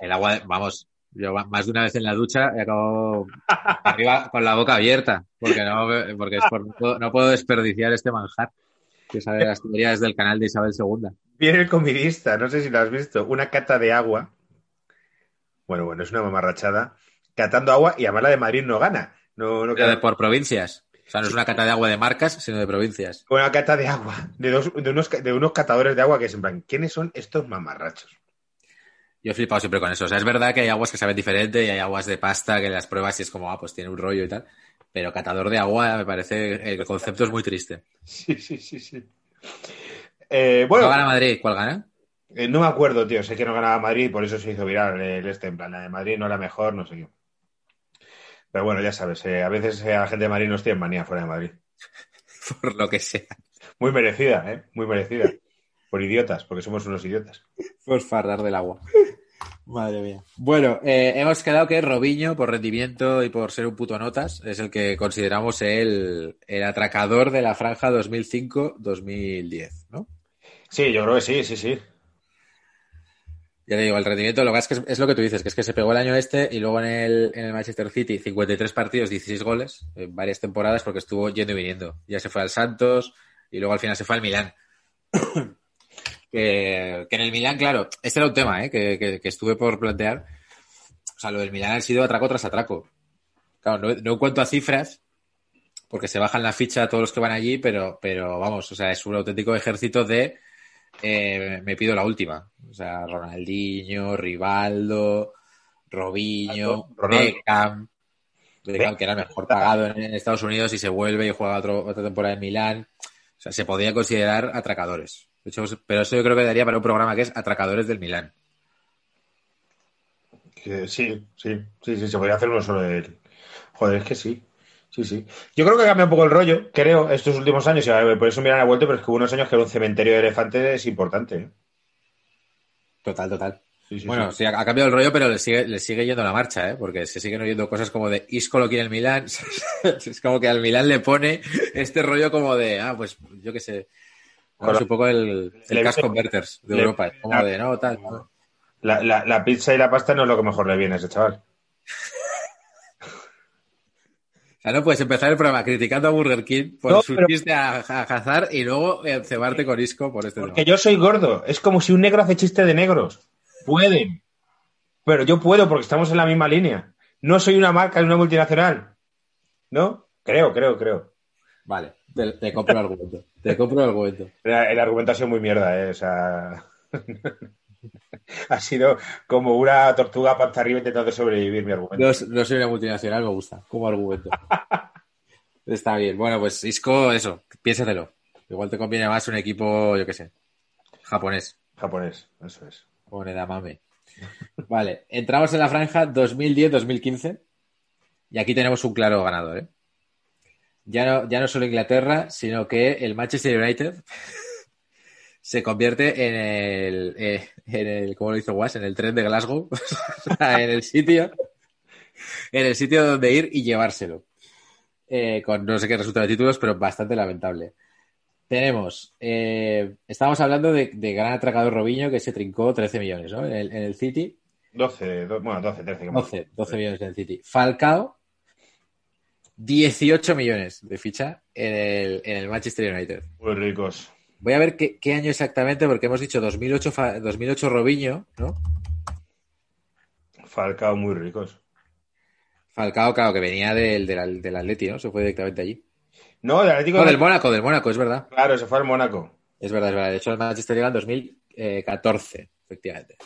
El agua, de- vamos, yo más de una vez en la ducha he acabado arriba con la boca abierta, porque no, porque es por- no, puedo, no puedo desperdiciar este manjar que sale de las tuberías del canal de Isabel II. Viene el comidista, no sé si lo has visto, una cata de agua. Bueno, bueno, es una mamarrachada. Catando agua y además la de Madrid no gana. No, no Pero de queda- por provincias. O sea, no es una cata de agua de marcas, sino de provincias. Una cata de agua, de, dos, de, unos, de unos catadores de agua que es en plan, ¿quiénes son estos mamarrachos? Yo he flipado siempre con eso. O sea, es verdad que hay aguas que saben diferente y hay aguas de pasta que las pruebas y es como, ah, pues tiene un rollo y tal. Pero catador de agua me parece, el concepto es muy triste. Sí, sí, sí, sí. Eh, bueno, ¿No gana Madrid? ¿Cuál gana? Eh, no me acuerdo, tío. Sé que no ganaba Madrid, por eso se hizo viral el este. En plan, la de Madrid no era mejor, no sé qué. Pero bueno, ya sabes, eh, a veces a la gente de Madrid nos tiene manía fuera de Madrid. Por lo que sea. Muy merecida, ¿eh? Muy merecida. Por idiotas, porque somos unos idiotas. Por fardar del agua. Madre mía. Bueno, eh, hemos quedado que Robinho, por rendimiento y por ser un puto notas, es el que consideramos el, el atracador de la franja 2005-2010, ¿no? Sí, yo creo que sí, sí, sí. Ya te digo, el rendimiento, lo que es que es, es lo que tú dices, que es que se pegó el año este y luego en el, en el Manchester City 53 partidos, 16 goles, en varias temporadas porque estuvo yendo y viniendo. Ya se fue al Santos y luego al final se fue al Milán. Que, que en el Milán, claro, este era un tema ¿eh? que, que- que estuve por plantear. O sea, lo del Milán ha sido atraco tras atraco. Claro, no, no en cuanto a cifras, porque se bajan la ficha a todos los que van allí, pero, pero vamos, o sea, es un auténtico ejército de eh, me pido la última. O sea, Ronaldinho, Rivaldo, Robinho. Beckham, Beckham, que era mejor pagado en, en Estados Unidos y se vuelve y juega otro- otra temporada en Milán. O sea, se podía considerar atracadores. Hecho, pero eso yo creo que daría para un programa que es Atracadores del Milán. Que sí, sí, sí, sí, se podría hacer uno solo de él. Joder, es que sí. Sí, sí. Yo creo que cambia un poco el rollo, creo, estos últimos años, y por eso Milán ha vuelto, pero es que hubo unos años que era un cementerio de elefantes importante. ¿eh? Total, total. Sí, sí, Bueno, sí. ha cambiado el rollo, pero le sigue, le sigue yendo la marcha, ¿eh? Porque se siguen oyendo cosas como de Isco lo quiere el Milán. es como que al Milán le pone este rollo como de, ah, pues yo qué sé. Con es la- un poco el, el le- cash converters de le- Europa. Es como de, no, tal. no. O La, la- la pizza y la pasta no es lo que mejor le viene a ese chaval. sea, no puedes empezar el programa criticando a Burger King por No, su pero- chiste a, a Hazard y luego eh, cebarte con Isco por este Porque tema. yo soy gordo. Es como si un negro hace chiste de negros. Pueden. Pero yo puedo porque estamos en la misma línea. No soy una marca, una multinacional. ¿No? Creo, creo, creo. Vale, te, te compro el argumento. Te compro el argumento. El argumento ha sido muy mierda, ¿eh? O sea. ha sido como una tortuga panza arriba intentando sobrevivir mi argumento. No, no soy una multinacional, me gusta como argumento. Está bien. Bueno, pues Isco, eso, piénsatelo. Igual te conviene más un equipo, yo qué sé, japonés. Japonés, eso es. O Nedamame. Vale, entramos en la franja 2010-2015 y aquí tenemos un claro ganador, ¿eh? Ya no, ya no solo Inglaterra, sino que el Manchester United se convierte en el, eh, en el, ¿cómo lo hizo Was? En el tren de Glasgow, en el sitio, en el sitio donde ir y llevárselo. Eh, con no sé qué resultado de títulos, pero bastante lamentable. Tenemos, eh, estamos hablando de, de gran atracador Robinho que se trincó 13 millones, ¿no? En el, en el City, 12, do- bueno, 12, 13. que más. 12, 12 millones en el City. Falcao, 18 millones de ficha en el, en el Manchester United. Muy ricos. Voy a ver qué, qué año exactamente, porque hemos dicho 2008, fa- 2008 Robinho, ¿no? Falcao, muy ricos. Falcao, claro, que venía del, del, del Atleti, ¿no? Se fue directamente allí. No, del Atlético No, de del Mónaco, del Mónaco, es verdad. Claro, se fue al Mónaco. Es verdad, es verdad. De hecho, el Manchester llega en 2014, efectivamente.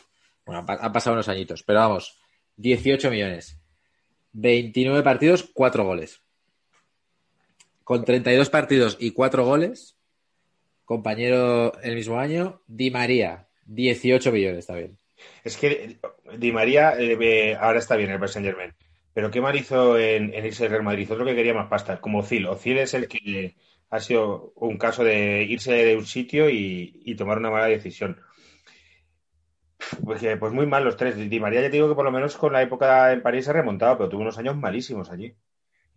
Bueno, han pasado unos añitos, pero vamos, 18 millones. 29 partidos, 4 goles. Con 32 partidos y 4 goles, compañero el mismo año, Di María, 18 millones también. Es que Di María eh, eh, ahora está bien en el Paris Germain. Pero qué mal hizo en, irse al Real Madrid. Otro que quería más pasta, como Ozil. Ozil es el que ha sido un caso de irse de un sitio y tomar una mala decisión. Pues, que, pues muy mal los tres. Di María ya te digo que por lo menos con la época en París se ha remontado, pero tuvo unos años malísimos allí.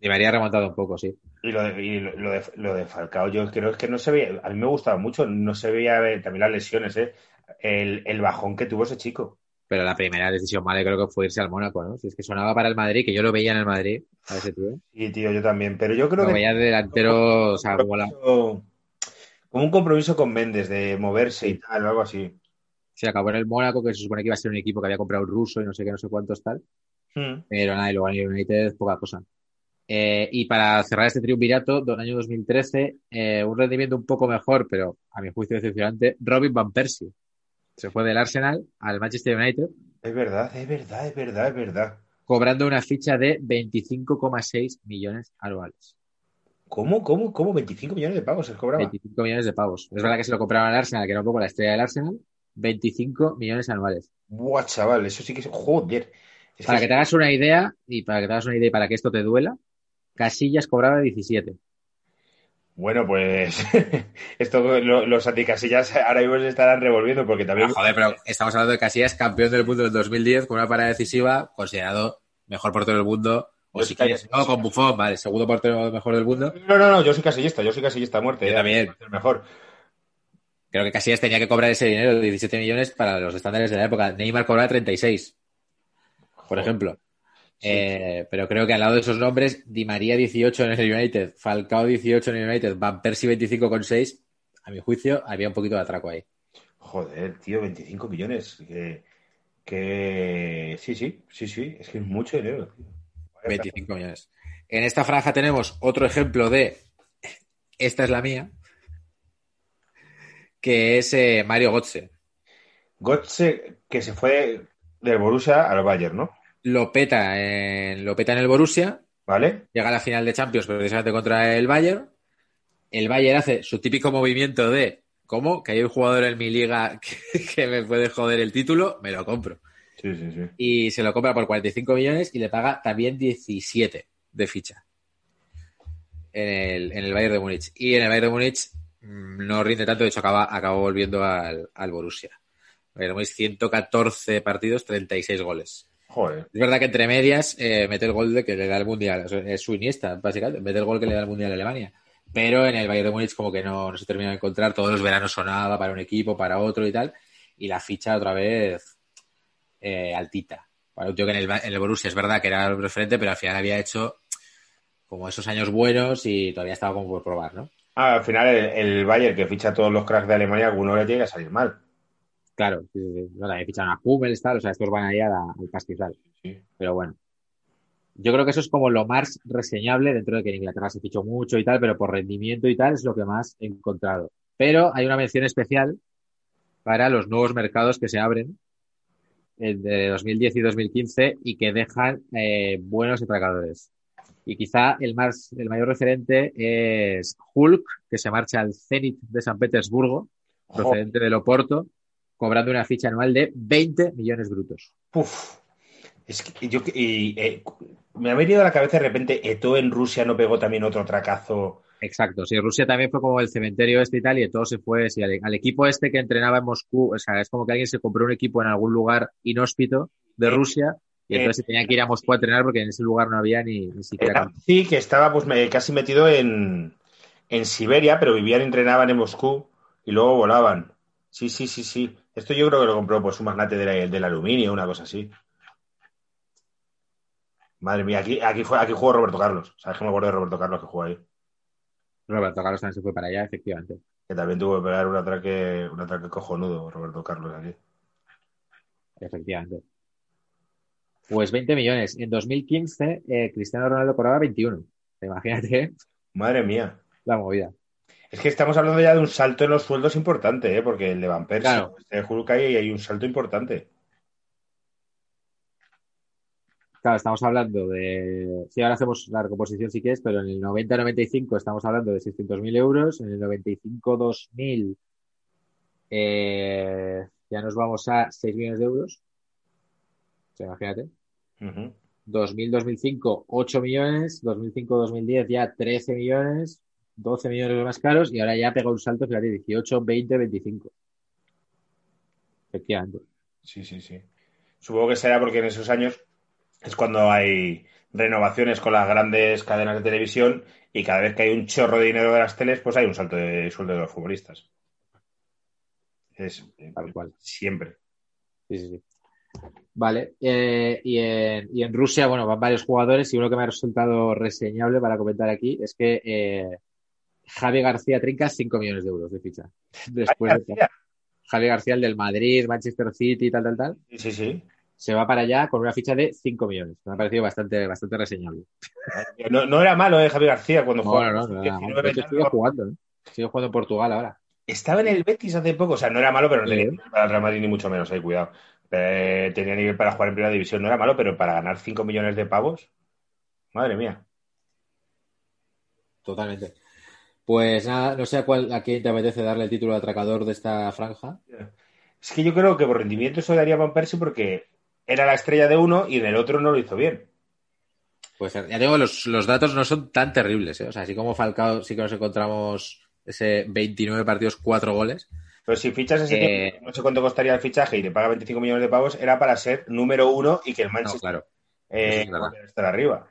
Di María ha remontado un poco, sí. Y lo de, y lo de, lo de Falcao, yo creo que no se veía, a mí me gustaba mucho, no se veía eh, también las lesiones, ¿eh? El, el bajón que tuvo ese chico. Pero la primera decisión mala creo que fue irse al Mónaco, ¿no? Si es que sonaba para el Madrid, que yo lo veía en el Madrid, a ese tío. Y tío, yo también, pero yo creo Lo que veía de delantero, o sea, como la, como un compromiso con Méndez de moverse y tal, o algo así. Se acabó en el Mónaco, que se supone que iba a ser un equipo que había comprado un ruso y no sé qué, no sé cuántos tal. Hmm. Pero nada, y luego en el United, poca cosa. Eh, y para cerrar este triunvirato, del año 2013, eh, un rendimiento un poco mejor, pero a mi juicio decepcionante, Robin Van Persie. Se fue del Arsenal al Manchester United, Es verdad, es verdad, es verdad, es verdad. cobrando una ficha de 25,6 millones anuales. ¿Cómo, cómo, cómo? 25 millones de pavos se cobraba. 25 millones de pavos. Es verdad que se lo compraron al Arsenal, que era un poco la estrella del Arsenal. 25 millones anuales. Buah, chaval, eso sí que es. Joder. Es Para que- que te hagas una idea, y para que te hagas una idea y para que esto te duela, Casillas cobraba 17. Bueno, pues esto lo- los anticasillas ahora mismo se estarán revolviendo porque también. Pero, joder, pero estamos hablando de Casillas, campeón del mundo del 2010, con una parada decisiva, considerado mejor portero del mundo. O Yo si quieres, no, con Buffon, vale, segundo portero mejor del mundo. No, no, no, yo soy casillista, yo soy casillista a muerte. Yo eh, también. el mejor. Creo que Casillas tenía que cobrar ese dinero de 17 millones para los estándares de la época. Neymar cobraba 36, por Joder. ejemplo. Sí. Eh, pero creo que al lado de esos nombres, Di María 18 en el United, Falcao 18 en el United, Van Persie 25,6, a mi juicio, había un poquito de atraco ahí. Joder, tío, 25 millones. Que, que... Sí, sí, sí, sí, es que es mucho dinero. tío. Vaya 25 millones. En esta franja tenemos otro ejemplo de esta es la mía, que es eh, Mario Götze. Götze, que se fue del Borussia al Bayern, ¿no? Lo peta, en, lo peta en el Borussia, ¿Vale? llega a la final de Champions precisamente contra el Bayern. El Bayern hace su típico movimiento de, ¿cómo? Que hay un jugador en mi liga que, que me puede joder el título, me lo compro. Sí, sí, sí. Y se lo compra por 45 millones y le paga también 17 de ficha en el, en el Bayern de Múnich. Y en el Bayern de Múnich no rinde tanto, de hecho acaba, acabó volviendo al, al Borussia. Múnich 114 partidos, 36 goles. Joder. Es verdad que entre medias eh, mete el gol de que le da el Mundial, o sea, es su Iniesta, básicamente, mete el gol que le da el Mundial a Alemania. Pero en el Bayern de Múnich como que no, no se termina de encontrar, todos los veranos sonaba para un equipo, para otro y tal, y la ficha otra vez eh, altita. Para un tío que en el, en el Borussia es verdad que era el referente, pero al final había hecho como esos años buenos y todavía estaba como por probar, ¿no? Ah, al final el, el Bayern que ficha a todos los cracks de Alemania, alguno le tiene que salir mal. Claro, también ficharon a Hummels, tal, o sea, estos van ahí a al pastizal. Sí. Pero bueno. Yo creo que eso es como lo más reseñable dentro de que en Inglaterra se fichó mucho y tal, pero por rendimiento y tal es lo que más he encontrado. Pero hay una mención especial para los nuevos mercados que se abren de 2010 y 2015 y que dejan eh, buenos atracadores. Y quizá el más, el mayor referente es Hulk, que se marcha al Zenit de San Petersburgo, procedente del Oporto, cobrando una ficha anual de 20 millones brutos. puf. Es que yo y, eh, me ha venido a la cabeza de repente, Eto en Rusia no pegó también otro tracazo. Exacto, sí, Rusia también fue como el cementerio este y tal, y todo se fue sí, al, al equipo este que entrenaba en Moscú, o sea, es como que alguien se compró un equipo en algún lugar inhóspito de Rusia, y eh, entonces se tenía que ir a Moscú a entrenar porque en ese lugar no había ni, ni siquiera sí, que estaba pues me- casi metido en, en Siberia, pero vivían y entrenaban en Moscú y luego volaban. Sí, sí, sí, sí. Esto yo creo que lo compró pues un magnate del, del aluminio, una cosa así. Madre mía, aquí, aquí, fue, aquí jugó Roberto Carlos. ¿Sabes que me acuerdo de Roberto Carlos que jugó ahí? Roberto Carlos también se fue para allá, efectivamente. Que también tuvo que pegar un atraque, un atraque cojonudo, Roberto Carlos aquí. Efectivamente. Pues 20 millones. En 2015, eh, Cristiano Ronaldo cobraba 21. Imagínate Madre mía. la movida. Es que estamos hablando ya de un salto en los sueldos importante, ¿eh? porque el de Van Persie, Claro. este de hay, hay un salto importante. Claro, estamos hablando de. Sí, ahora hacemos la recomposición si quieres, pero en el 90-95 estamos hablando de 600.000 euros. En el 95-2000 eh, ya nos vamos a 6 millones de euros. O sea, imagínate. Ujú. 2000-2005, 8 millones. 2005-2010 ya 13 millones. 12 millones más caros. Y ahora ya pega un salto, fíjate, 18, 20, 25. Efectivamente. Sí, sí, sí. Supongo que será porque en esos años es cuando hay renovaciones con las grandes cadenas de televisión y cada vez que hay un chorro de dinero de las teles, pues hay un salto de sueldo de los futbolistas. Es eh, Tal cual. siempre. Sí, sí, sí. Vale, eh, y, en, y en Rusia, bueno, van varios jugadores y uno que me ha resultado reseñable para comentar aquí es que eh, Javi García trinca 5 millones de euros de ficha. Después de García. Javi García, el del Madrid, Manchester City, tal, tal, tal, Sí, sí, sí. se va para allá con una ficha de 5 millones. Me ha parecido bastante, bastante reseñable. No, no era malo, ¿eh, Javi García, cuando No, jugaba. no, no, no, 19 de hecho, años. sigue jugando, ¿eh? Sigue jugando en Portugal ahora. Estaba en el Betis hace poco, o sea, no era malo, pero no tenía para el Real Madrid ni mucho menos, eh, cuidado. Eh, tenía nivel para jugar en primera división, no era malo, pero para ganar 5 millones de pavos, madre mía. Totalmente. Pues nada, no sé a, cuál, a quién te apetece darle el título de atracador de esta franja. Es que yo creo que por rendimiento eso daría a Van Persie porque era la estrella de uno y en el otro no lo hizo bien. Pues ya digo, los, los datos no son tan terribles, ¿eh? O sea, así como Falcao sí que nos encontramos ese 29 partidos, 4 goles. Pero si fichas ese Eh. tiempo, no sé cuánto costaría el fichaje y le paga 25 millones de pavos, era para ser número uno y que el No, Manchester claro, eh, es estar arriba.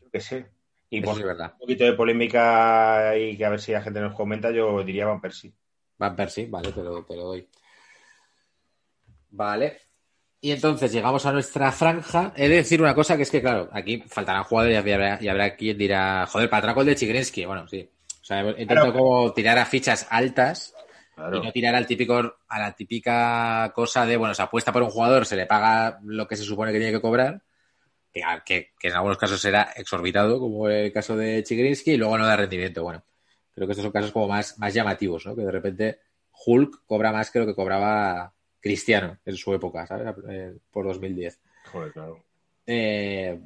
Yo qué sé. Y por verdad. un poquito de polémica y que a ver si la gente nos comenta, yo diría Van Persie. Van Persie, vale, te lo, te lo doy. Vale. Y entonces llegamos a nuestra franja. He de decir una cosa que es que, claro, aquí faltarán jugadores y habrá, y habrá quien dirá, joder, para atraco el de Chigrinsky. Bueno, sí. O sea, he intentado Claro. como tirar a fichas altas Claro. y no tirar al típico, a la típica cosa de, bueno, se apuesta por un jugador, se le paga lo que se supone que tiene que cobrar, que, que- que en algunos casos será exorbitado, como el caso de Chigrinsky, y luego no da rendimiento. Bueno, creo que estos son casos como más, más llamativos, ¿no? Que de repente Hulk cobra más que lo que cobraba Cristiano en su época, ¿sabes? Eh, Por 2010. Joder, claro. Eh,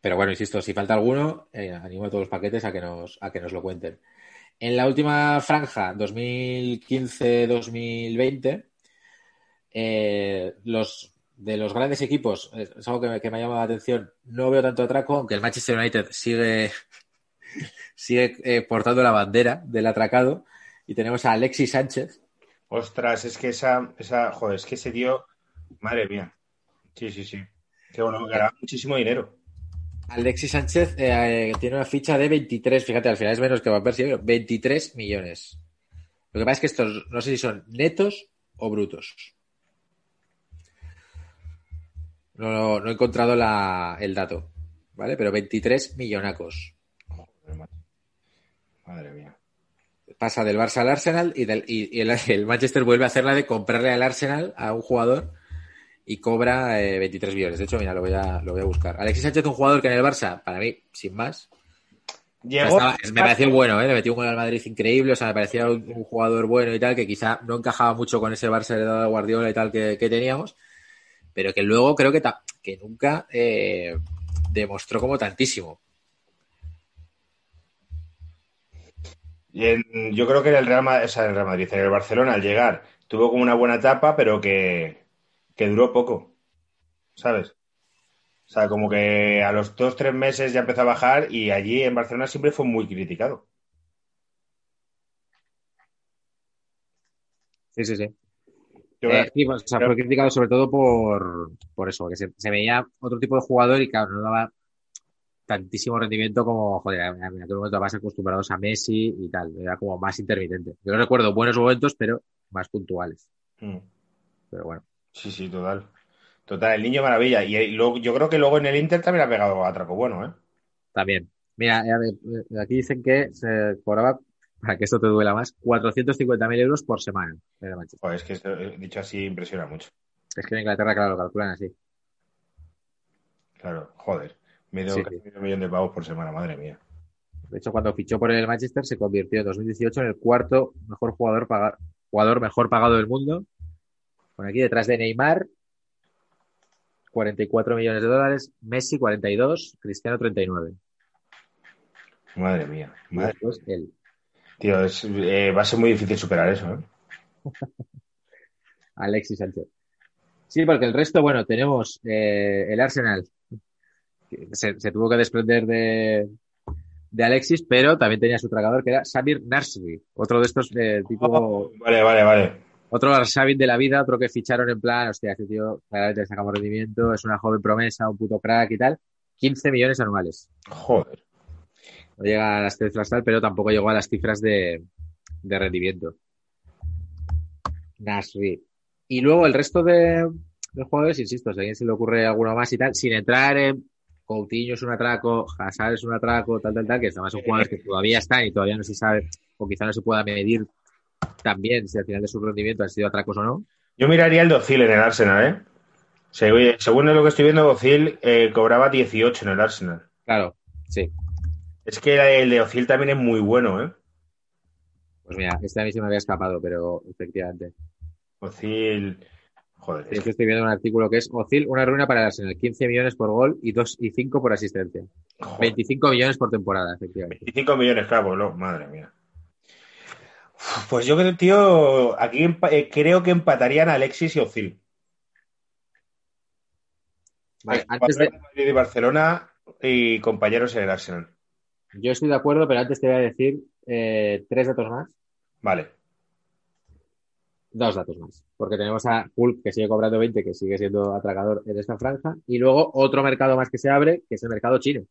pero bueno, insisto, si falta alguno, eh, animo a todos los paquetes a que nos, a que nos lo cuenten. En la última franja, 2015-2020, eh, los de los grandes equipos, es algo que me, que ha llamado la atención, no veo tanto atraco, aunque el Manchester United sigue, sigue eh, portando la bandera del atracado, y tenemos a Alexis Sánchez, Ostras, es que esa, esa, joder, es que ese tío, madre mía. Sí, sí, sí. Que bueno, ganaba muchísimo dinero. Alexis Sánchez eh, tiene una ficha de 23, fíjate, al final es menos que Van Persie, pero 23 millones. Lo que pasa es que estos no sé si son netos o brutos. No, no he encontrado la- el dato, ¿vale? Pero 23 millonacos. Joder. Madre mía. Pasa del Barça al Arsenal y, del- y- y el, el Manchester vuelve a hacerla de comprarle al Arsenal a un jugador y cobra eh, 23 millones. De hecho, mira, lo voy, a, lo voy a buscar. Alexis Sánchez, un jugador que en el Barça, para mí, sin más, Llegó. Estaba- me pareció bueno, ¿eh? Le metió un gol al Madrid increíble, o sea, me parecía un, un jugador bueno y tal, que quizá no encajaba mucho con ese Barça heredado de Guardiola y tal que, que teníamos, pero que luego creo que, ta- que nunca eh, demostró como tantísimo. Y en- yo creo que en el Real Madrid, o sea, en el Real Madrid, en el Barcelona, al llegar, tuvo como una buena etapa, pero que, que duró poco. ¿Sabes? O sea, como que a los dos, tres meses ya empezó a bajar y allí en Barcelona siempre fue muy criticado. Sí, sí, sí. Eh, sí, pues, o sea, fue criticado sobre todo por, por eso, que se, se veía otro tipo de jugador y claro, no daba tantísimo rendimiento como, joder, en aquel momento más acostumbrados a Messi y tal, era como más intermitente. Yo recuerdo buenos momentos, pero más puntuales. Mm. Pero bueno. Sí, sí, total. Total, el niño maravilla. Y, luego, yo creo que luego en el Inter también ha pegado atraco bueno, ¿eh? También. Mira, eh, a ver, eh, aquí dicen que se cobraba, para que esto te duela más, 450.000 euros por semana en el Manchester. Joder, es que esto, eh, dicho así impresiona mucho. Es que en Inglaterra, claro, lo calculan así. Claro, joder. Medio, Sí, casi sí. medio millón de pavos por semana, madre mía. De hecho, cuando fichó por el Manchester se convirtió en 2018 en el cuarto mejor jugador, paga- jugador mejor pagado del mundo. Con aquí detrás de Neymar, 44 millones de dólares, Messi 42, Cristiano 39. Madre mía. Madre. él. Tío, es- eh, va a ser muy difícil superar eso, ¿eh? Alexis Sánchez. Sí, porque el resto, bueno, tenemos eh, el Arsenal. Se, se tuvo que desprender de, de Alexis, pero también tenía su tragador que era Samir Nasri, otro de estos eh, tipo, Vale, vale, vale. Otro Arshavin de la vida, otro que ficharon en plan, hostia, este tío claramente sacamos rendimiento, es una joven promesa, un puto crack y tal. 15 millones anuales. Joder. No llega a las cifras tal, pero tampoco llegó a las cifras de, de rendimiento. Nasri. Y luego el resto de, de jugadores, insisto, si a alguien se le ocurre alguno más y tal, sin entrar en Coutinho es un atraco, Hazard es un atraco, tal, tal, tal, que además son jugadores que todavía están y todavía no se sabe, o quizá no se pueda medir también si al final de su rendimiento han sido atracos o no. Yo miraría el de Ozil en el Arsenal, ¿eh? Según lo que estoy viendo, Ozil eh, cobraba 18 en el Arsenal. Claro, sí. Es que el de Ozil también es muy bueno, ¿eh? Pues mira, este a mí se me había escapado, pero efectivamente. Ozil. Joder, Sí, es que estoy viendo un artículo que es Ozil, una ruina para el Arsenal, 15 millones por gol y, dos, y 5 por asistencia. joder, 25 millones por temporada, efectivamente. 25 millones, claro, pues lo- madre mía. Pues yo creo, tío, aquí eh, creo que empatarían Alexis y Ozil. Vale, antes de, Madrid y Barcelona y compañeros en el Arsenal. yo estoy de acuerdo, pero antes te voy a decir eh, tres datos más. Vale. Dos datos más. Porque tenemos a Hulk, que sigue cobrando 20, que sigue siendo atracador en esta franja. Y luego otro mercado más que se abre, que es el mercado chino.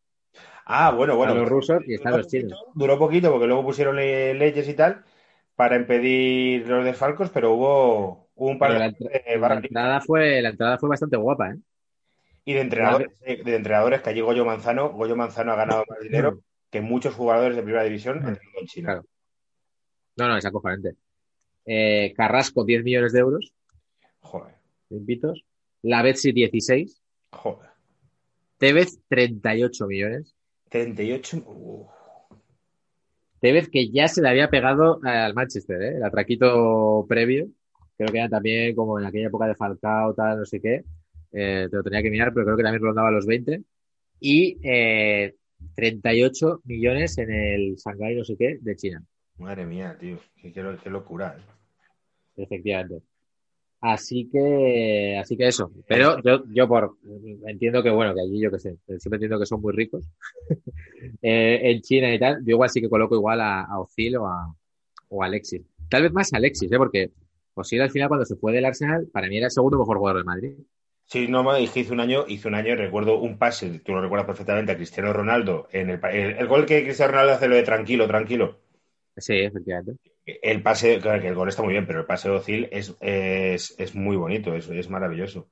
Ah, bueno, bueno. Están los rusos y están los chinos. poquito, Duró poquito porque luego pusieron le- leyes y tal para impedir los desfalcos, pero hubo, hubo un par Pero de, la, de la barra entrada fue, la entrada fue bastante guapa, ¿eh? y de entrenadores, de entrenadores que allí Goyo Manzano, Goyo Manzano ha ganado más dinero que muchos jugadores de primera división entrenando en China. Claro. No, no, es acojonante. Eh, Carrasco, 10 millones de euros, Joder, limpitos. La Betsy, 16. joder. Tevez, 38 millones. 38. uf. Tevez que ya se le había pegado al Manchester, ¿eh? El atraquito previo. Creo que era también como en aquella época de Falcao, tal, no sé qué. Eh, te lo tenía que mirar, pero creo que también rondaba los 20. Y eh, 38 millones en el Shanghai, no sé qué, de China. Madre mía, tío. Qué, qué- locura. ¿eh? Efectivamente. Así que, así que eso. Pero yo, yo por, entiendo que bueno, que allí yo que sé, siempre entiendo que son muy ricos. Eh, en China y tal, yo igual sí que coloco igual a, a Ozil o a, o a Alexis. Tal vez más a Alexis, ¿eh? Porque Ozil al final cuando se fue del Arsenal, para mí era el segundo mejor jugador del Madrid. Sí, no, me dije, hizo un año, hizo un año, recuerdo un pase, tú lo recuerdas perfectamente, a Cristiano Ronaldo, en el, el, el gol que Cristiano Ronaldo hace lo de tranquilo, tranquilo. Sí, efectivamente. El pase, claro que el gol está muy bien, pero el pase de Ozil es, es, es muy bonito, es, es maravilloso.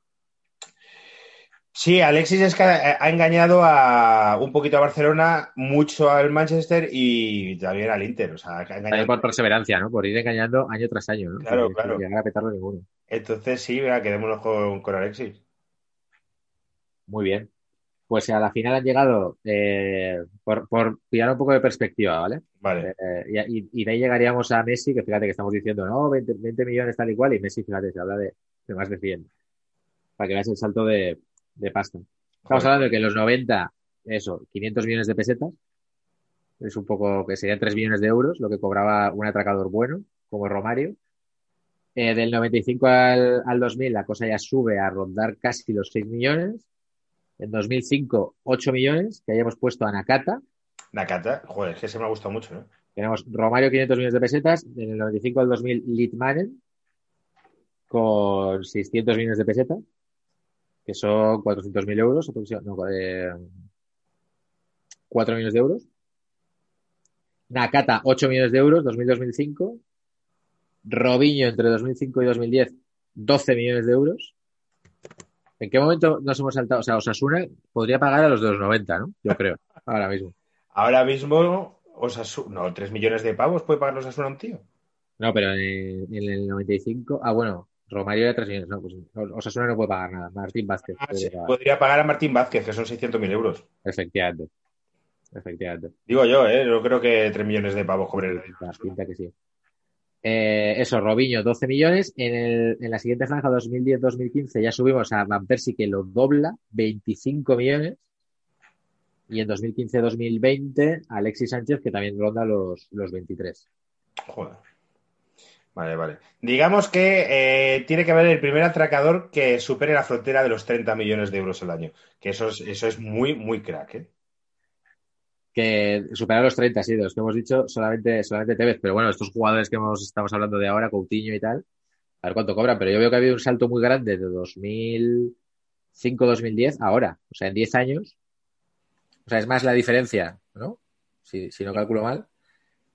Sí, Alexis es que ha, engañado a un poquito a Barcelona, mucho al Manchester y también al Inter. O sea, ha engañado. por perseverancia, ¿no? Por ir engañando año tras año, ¿no? Claro, claro. llegar a petarlo ninguno. Entonces, sí, venga, quedémonos con, con Alexis. Muy bien. Pues a la final han llegado, eh, por, por pillar un poco de perspectiva, ¿vale? Vale. Eh, y, de ahí llegaríamos a Messi, que fíjate que estamos diciendo, no, 20, 20 millones tal y cual, y Messi, fíjate, se habla de, de más de 100. Para que veas el salto de, de pasta. Estamos Joder. hablando de que en los 90, eso, 500 millones de pesetas, es un poco, que serían 3 millones de euros, lo que cobraba un atracador bueno, como Romario. Eh, del 95 al, al 2000 la cosa ya sube a rondar casi los 6 millones. En 2005, 8 millones, que hayamos puesto a Nakata. Nakata, joder, es que se me ha gustado mucho, ¿no? Tenemos Romario 500 millones de pesetas, en el 95 al 2000 Litmanen con 600 millones de pesetas, que son 400.000 euros, no, eh, 4 millones de euros. Nakata 8 millones de euros, 2000-2005. Robinho entre 2005 y 2010 12 millones de euros. ¿En qué momento nos hemos saltado? O sea, Osasuna podría pagar a los de los 90, ¿no? Yo creo, ahora mismo. Ahora mismo, Osasuna, no, 3 millones de pavos puede pagar Osasuna a un tío. No, pero en, en el 95, ah, bueno, Romario era 3 millones, no, pues Osasuna no puede pagar nada. Martín Vázquez. Ah, puede sí, pagar. podría pagar a Martín Vázquez, que son 600.000 euros. Efectivamente. Efectivamente. Digo yo, ¿eh? Yo creo que 3 millones de pavos cobre el Pinta, pinta que sí. Eh, eso, Robinho, 12 millones. En, el, en la siguiente franja, 2010-2015, ya subimos a Van Persie, que lo dobla, 25 millones. Y en 2015-2020, Alexis Sánchez, que también ronda los, los 23. Joder. Vale, vale. Digamos que eh, tiene que haber el primer atracador que supere la frontera de los 30 millones de euros al año. Que eso es, eso es muy, muy crack, ¿eh? Que superar los 30, sí, de los que hemos dicho, solamente, solamente Tevez. Pero bueno, estos jugadores que hemos, estamos hablando de ahora, Coutinho y tal, a ver cuánto cobran. Pero yo veo que ha habido un salto muy grande de 2005-2010 ahora. O sea, en 10 años. O sea, es más la diferencia, ¿no? Si, no calculo mal.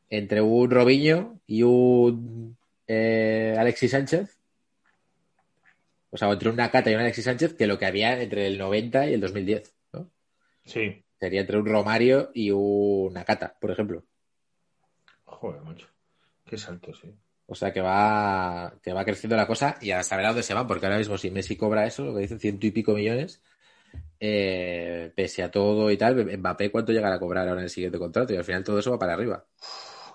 Entre un Robinho y un eh, Alexis Sánchez. O sea, entre un Nakata y un Alexis Sánchez que lo que había entre el 90 y el 2010, ¿no? Sí. Sería entre un Romario y un Nakata, por ejemplo. Joder, macho. Qué salto, sí. O sea que va, que va creciendo la cosa y a saber a dónde se van, porque ahora mismo si Messi cobra eso, lo que dicen ciento y pico millones, eh, pese a todo y tal, Mbappé cuánto llegará a cobrar ahora en el siguiente contrato y al final todo eso va para arriba.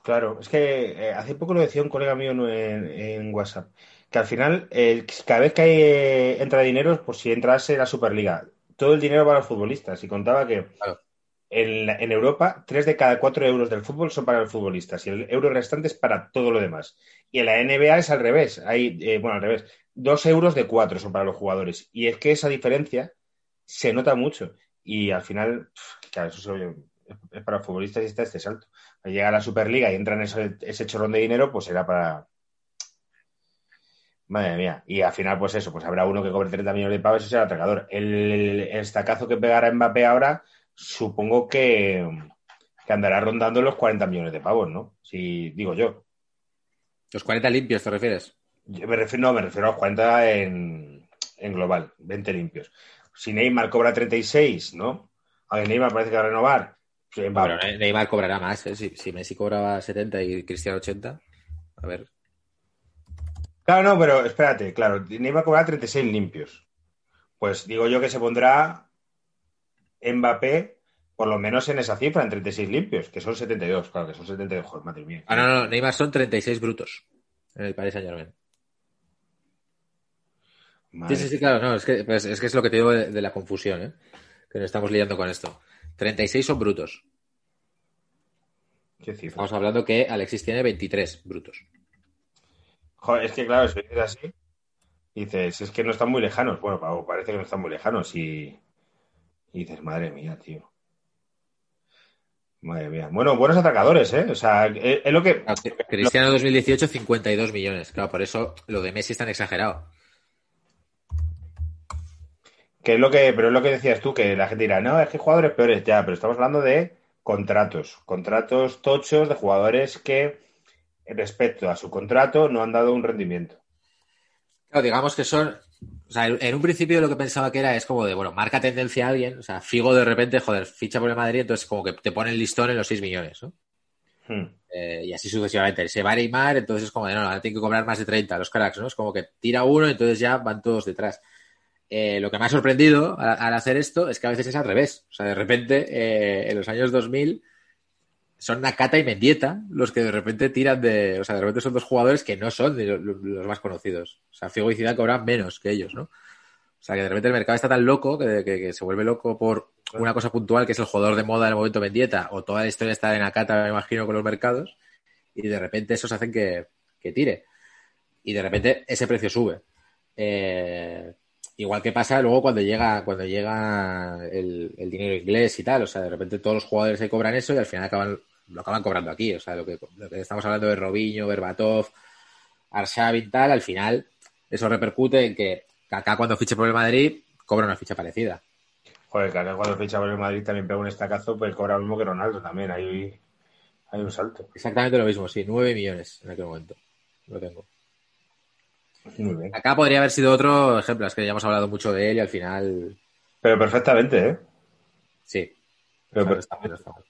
Claro, es que eh, hace poco lo decía un colega mío en, en WhatsApp, que al final, eh, cada vez que hay, eh, entra dinero, pues si entrase la Superliga, todo el dinero va a los futbolistas. Y contaba que Claro. en, en Europa, tres de cada cuatro euros del fútbol son para los futbolistas y el euro restante es para todo lo demás. Y en la NBA es al revés. Hay, eh, bueno, al revés. Dos euros de cuatro son para los jugadores. Y es que esa diferencia se nota mucho. Y al final, claro, eso es, es para futbolistas y está este salto. Llega a la Superliga y entran ese, ese chorrón de dinero, pues será para. Madre mía. Y al final, pues eso, pues habrá uno que cobre 30 millones de pavos y será atracador. El, estacazo que pegará Mbappé ahora, supongo que, que andará rondando los 40 millones de pavos, ¿no? Si digo yo. Los 40 limpios, ¿te refieres? Yo me refiero, no, me refiero a los 40 en, en global, 20 limpios. Si Neymar cobra 36, ¿no? Aunque Neymar parece que va a renovar. pues Mbappé- Pero Neymar cobrará más, ¿eh? Si, si Messi cobraba 70 y Cristiano 80, a ver. Claro, no, pero espérate, claro, Neymar cobrará 36 limpios. Pues digo yo que se pondrá Mbappé por lo menos en esa cifra, en 36 limpios, que son 72, claro, que son 72, joder, madre mía. Ah, no, no, Neymar son 36 brutos en el Paris Saint Germain. Madre Sí, sí, sí, claro, no, es que, pues, es que es lo que te digo de, de la confusión, ¿eh? Que nos estamos liando con esto. 36 son brutos. qué cifra. Estamos hablando que Alexis tiene 23 brutos. Joder, es que claro, si dices así, dices, es que no están muy lejanos. Bueno, Pau, parece que no están muy lejanos y, y dices, madre mía, tío. Madre mía. Bueno, buenos atracadores, ¿eh? O sea, es, es lo que... Cristiano 2018, 52 millones. Claro, por eso lo de Messi es tan exagerado. Que es lo que, pero es lo que decías tú, que la gente dirá, no, es que jugadores peores, ya, pero estamos hablando de contratos, contratos tochos de jugadores que respecto a su contrato no han dado un rendimiento. Claro, digamos que son. O sea, en un principio lo que pensaba que era es como de, bueno, marca tendencia a alguien. O sea, Figo de repente, joder, ficha por el Madrid, entonces como que te pone el listón en los 6 millones, ¿no? Hmm. Eh, y así sucesivamente. Se va Neymar, entonces es como de, no, no, tienen que cobrar más de 30 los cracks, ¿no? Es como que tira uno entonces ya van todos detrás. Eh, lo que me ha sorprendido a- al hacer esto es que a veces es al revés. O sea, de repente, eh, en los años 2000, son Nakata y Mendieta los que de repente tiran de. O sea, de repente son dos jugadores que no son los más conocidos. O sea, Figo y Zidane cobran menos que ellos, ¿no? O sea, que de repente el mercado está tan loco que se vuelve loco por una cosa puntual que es el jugador de moda en el momento Mendieta o toda la historia está en Nakata, me imagino, con los mercados y de repente esos hacen que, que tire. Y de repente ese precio sube. Eh, igual que pasa luego cuando llega, cuando llega el, el dinero inglés y tal. O sea, de repente todos los jugadores se cobran eso y al final acaban, lo acaban cobrando aquí. O sea, lo que, lo que estamos hablando de Robinho, Berbatov, Arshavin, tal, al final eso repercute en que Kaká cuando fiche por el Madrid cobra una ficha parecida. Joder, acá cuando ficha por el Madrid también pega un estacazo, pues cobra lo mismo que Ronaldo también, hay, hay un salto. Exactamente lo mismo, sí, 9 millones en aquel momento. Lo tengo. Muy bien. Acá podría haber sido otro ejemplo, es que ya hemos hablado mucho de él y al final Pero perfectamente, ¿eh? sí. Pero O sea, no per- está mal, no está mal.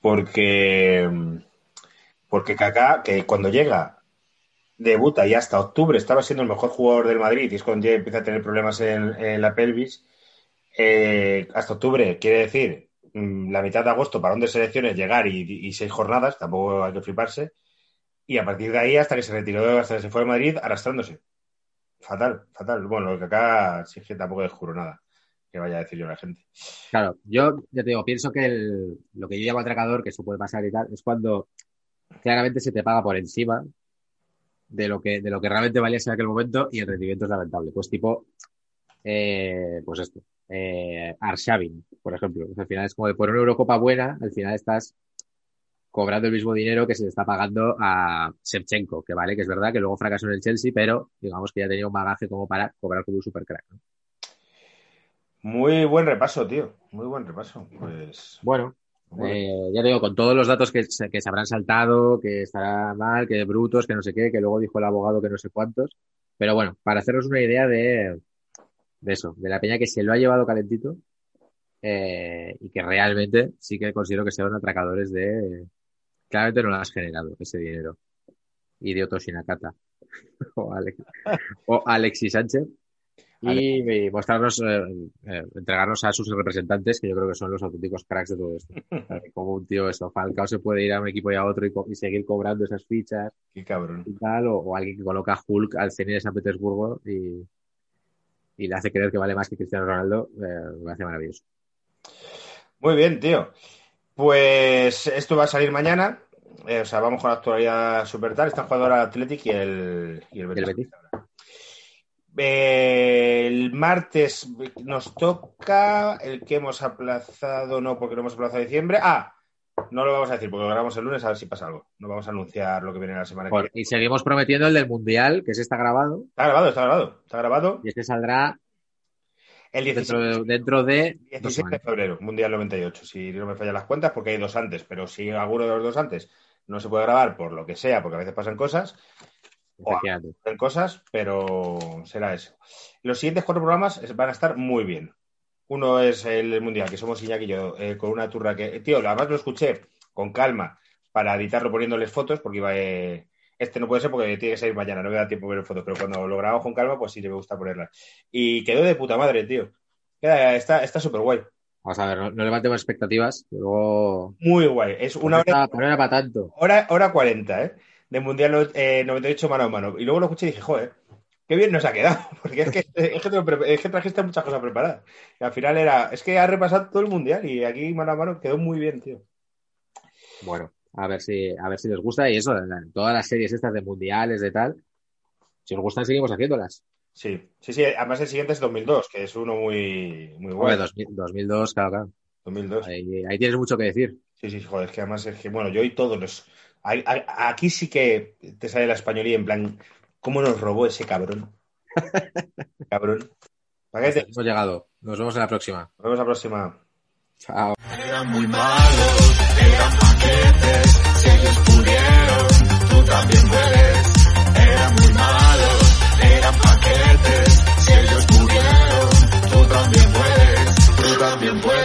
porque porque Kaká, que cuando llega debuta y hasta octubre estaba siendo el mejor jugador del Madrid y es cuando ya empieza a tener problemas en, en la pelvis. Eh, hasta octubre quiere decir mm, la mitad de agosto para donde selecciones llegar y, y seis jornadas, tampoco hay que fliparse. Y a partir de ahí hasta que se retiró, hasta que se fue a Madrid arrastrándose. Fatal, fatal. Bueno, lo que acá sí que tampoco descubro nada que vaya a decir yo a la gente. Claro, yo ya te digo, pienso que lo que yo llamo atracador, que eso puede pasar y tal, es cuando claramente se te paga por encima de lo que, de lo que realmente valías en aquel momento y el rendimiento es lamentable. Pues tipo, eh, pues esto, eh, Arshavin, por ejemplo. Al final es como de por una Eurocopa buena, al final estás cobrando el mismo dinero que se le está pagando a Shevchenko, que vale, que es verdad que luego fracasó en el Chelsea, pero digamos que ya tenía un bagaje como para cobrar como un supercrack. ¿no? Muy buen repaso, tío. Muy buen repaso. Pues. Bueno, bueno. Eh, ya te digo, con todos los datos que se, que se habrán saltado, que estará mal, que brutos, que no sé qué, que luego dijo el abogado que no sé cuántos. Pero bueno, para hacernos una idea de, de eso, de la peña que se lo ha llevado calentito eh, y que realmente sí que considero que sean atracadores de... Claramente no lo has generado ese dinero. Idioto Shinakata. o, Alex, o Alexis Sánchez. Y mostrarnos, eh, eh, entregarnos a sus representantes, que yo creo que son los auténticos cracks de todo esto. Como un tío, eso, Falcao se puede ir a un equipo y a otro y, co- y seguir cobrando esas fichas Qué cabrón. y tal, o, o alguien que coloca a Hulk al Zenit de San Petersburgo y, y le hace creer que vale más que Cristiano Ronaldo, eh, me hace maravilloso. Muy bien, tío. Pues esto va a salir mañana. Eh, o sea, vamos con la actualidad super tal. Están jugando ahora el Athletic y el, y el Betis. El Betis. Eh, el martes nos toca el que hemos aplazado, no, porque lo hemos aplazado a diciembre. Ah, no lo vamos a decir porque lo grabamos el lunes a ver si pasa algo. No vamos a anunciar lo que viene la semana que viene. y seguimos prometiendo el del Mundial, que se está grabado, Está grabado, está grabado. Está grabado y este saldrá el 16, dentro de, dentro de dos 16 de semanas. febrero, Mundial 98. Si no me fallan las cuentas, porque hay dos antes, pero si alguno de los dos antes no se puede grabar por lo que sea, porque a veces pasan cosas, en cosas, pero será eso. Los siguientes cuatro programas van a estar muy bien. Uno es el Mundial, que somos Iñaki y yo, eh, con una turra que... Tío, además lo escuché con calma para editarlo poniéndoles fotos, porque iba... eh, Este no puede ser porque tiene que salir mañana, no me da tiempo ver fotos, pero cuando lo grabamos con calma, pues sí, me gusta ponerlas. Y quedó de puta madre, tío. Queda- Está está súper guay. Vamos a ver, no, no levantemos expectativas, luego... Muy guay. Es una hora, no era para tanto. hora, hora 40, ¿eh? De Mundial eh, 98 mano a mano. Y luego lo escuché y dije, joder, qué bien nos ha quedado. Porque es que, es que, te es que trajiste muchas cosas preparadas. Y al final era, es que ha repasado todo el Mundial y aquí mano a mano quedó muy bien, tío. Bueno, a ver si, a ver si les gusta y eso, todas las series estas de mundiales, de tal, si os gustan seguimos haciéndolas. Sí, sí, sí. Además el siguiente es 2002, que es uno muy, muy. 2000 2002, claro, claro. 2002. Ahí, ahí tienes mucho que decir. Sí, sí, joder, es que además es que, bueno, yo y todos los... Aquí sí que te sale la españolía en plan, ¿cómo nos robó ese cabrón? cabrón. ¿Para qué te- Hemos llegado. Nos vemos en la próxima. Nos vemos la próxima. Chao. Eran muy malos, eran si ellos pudieron, tú también puedes. Eran muy malos, eran paquetes. Si ellos pudieron, tú también puedes. Tú también puedes.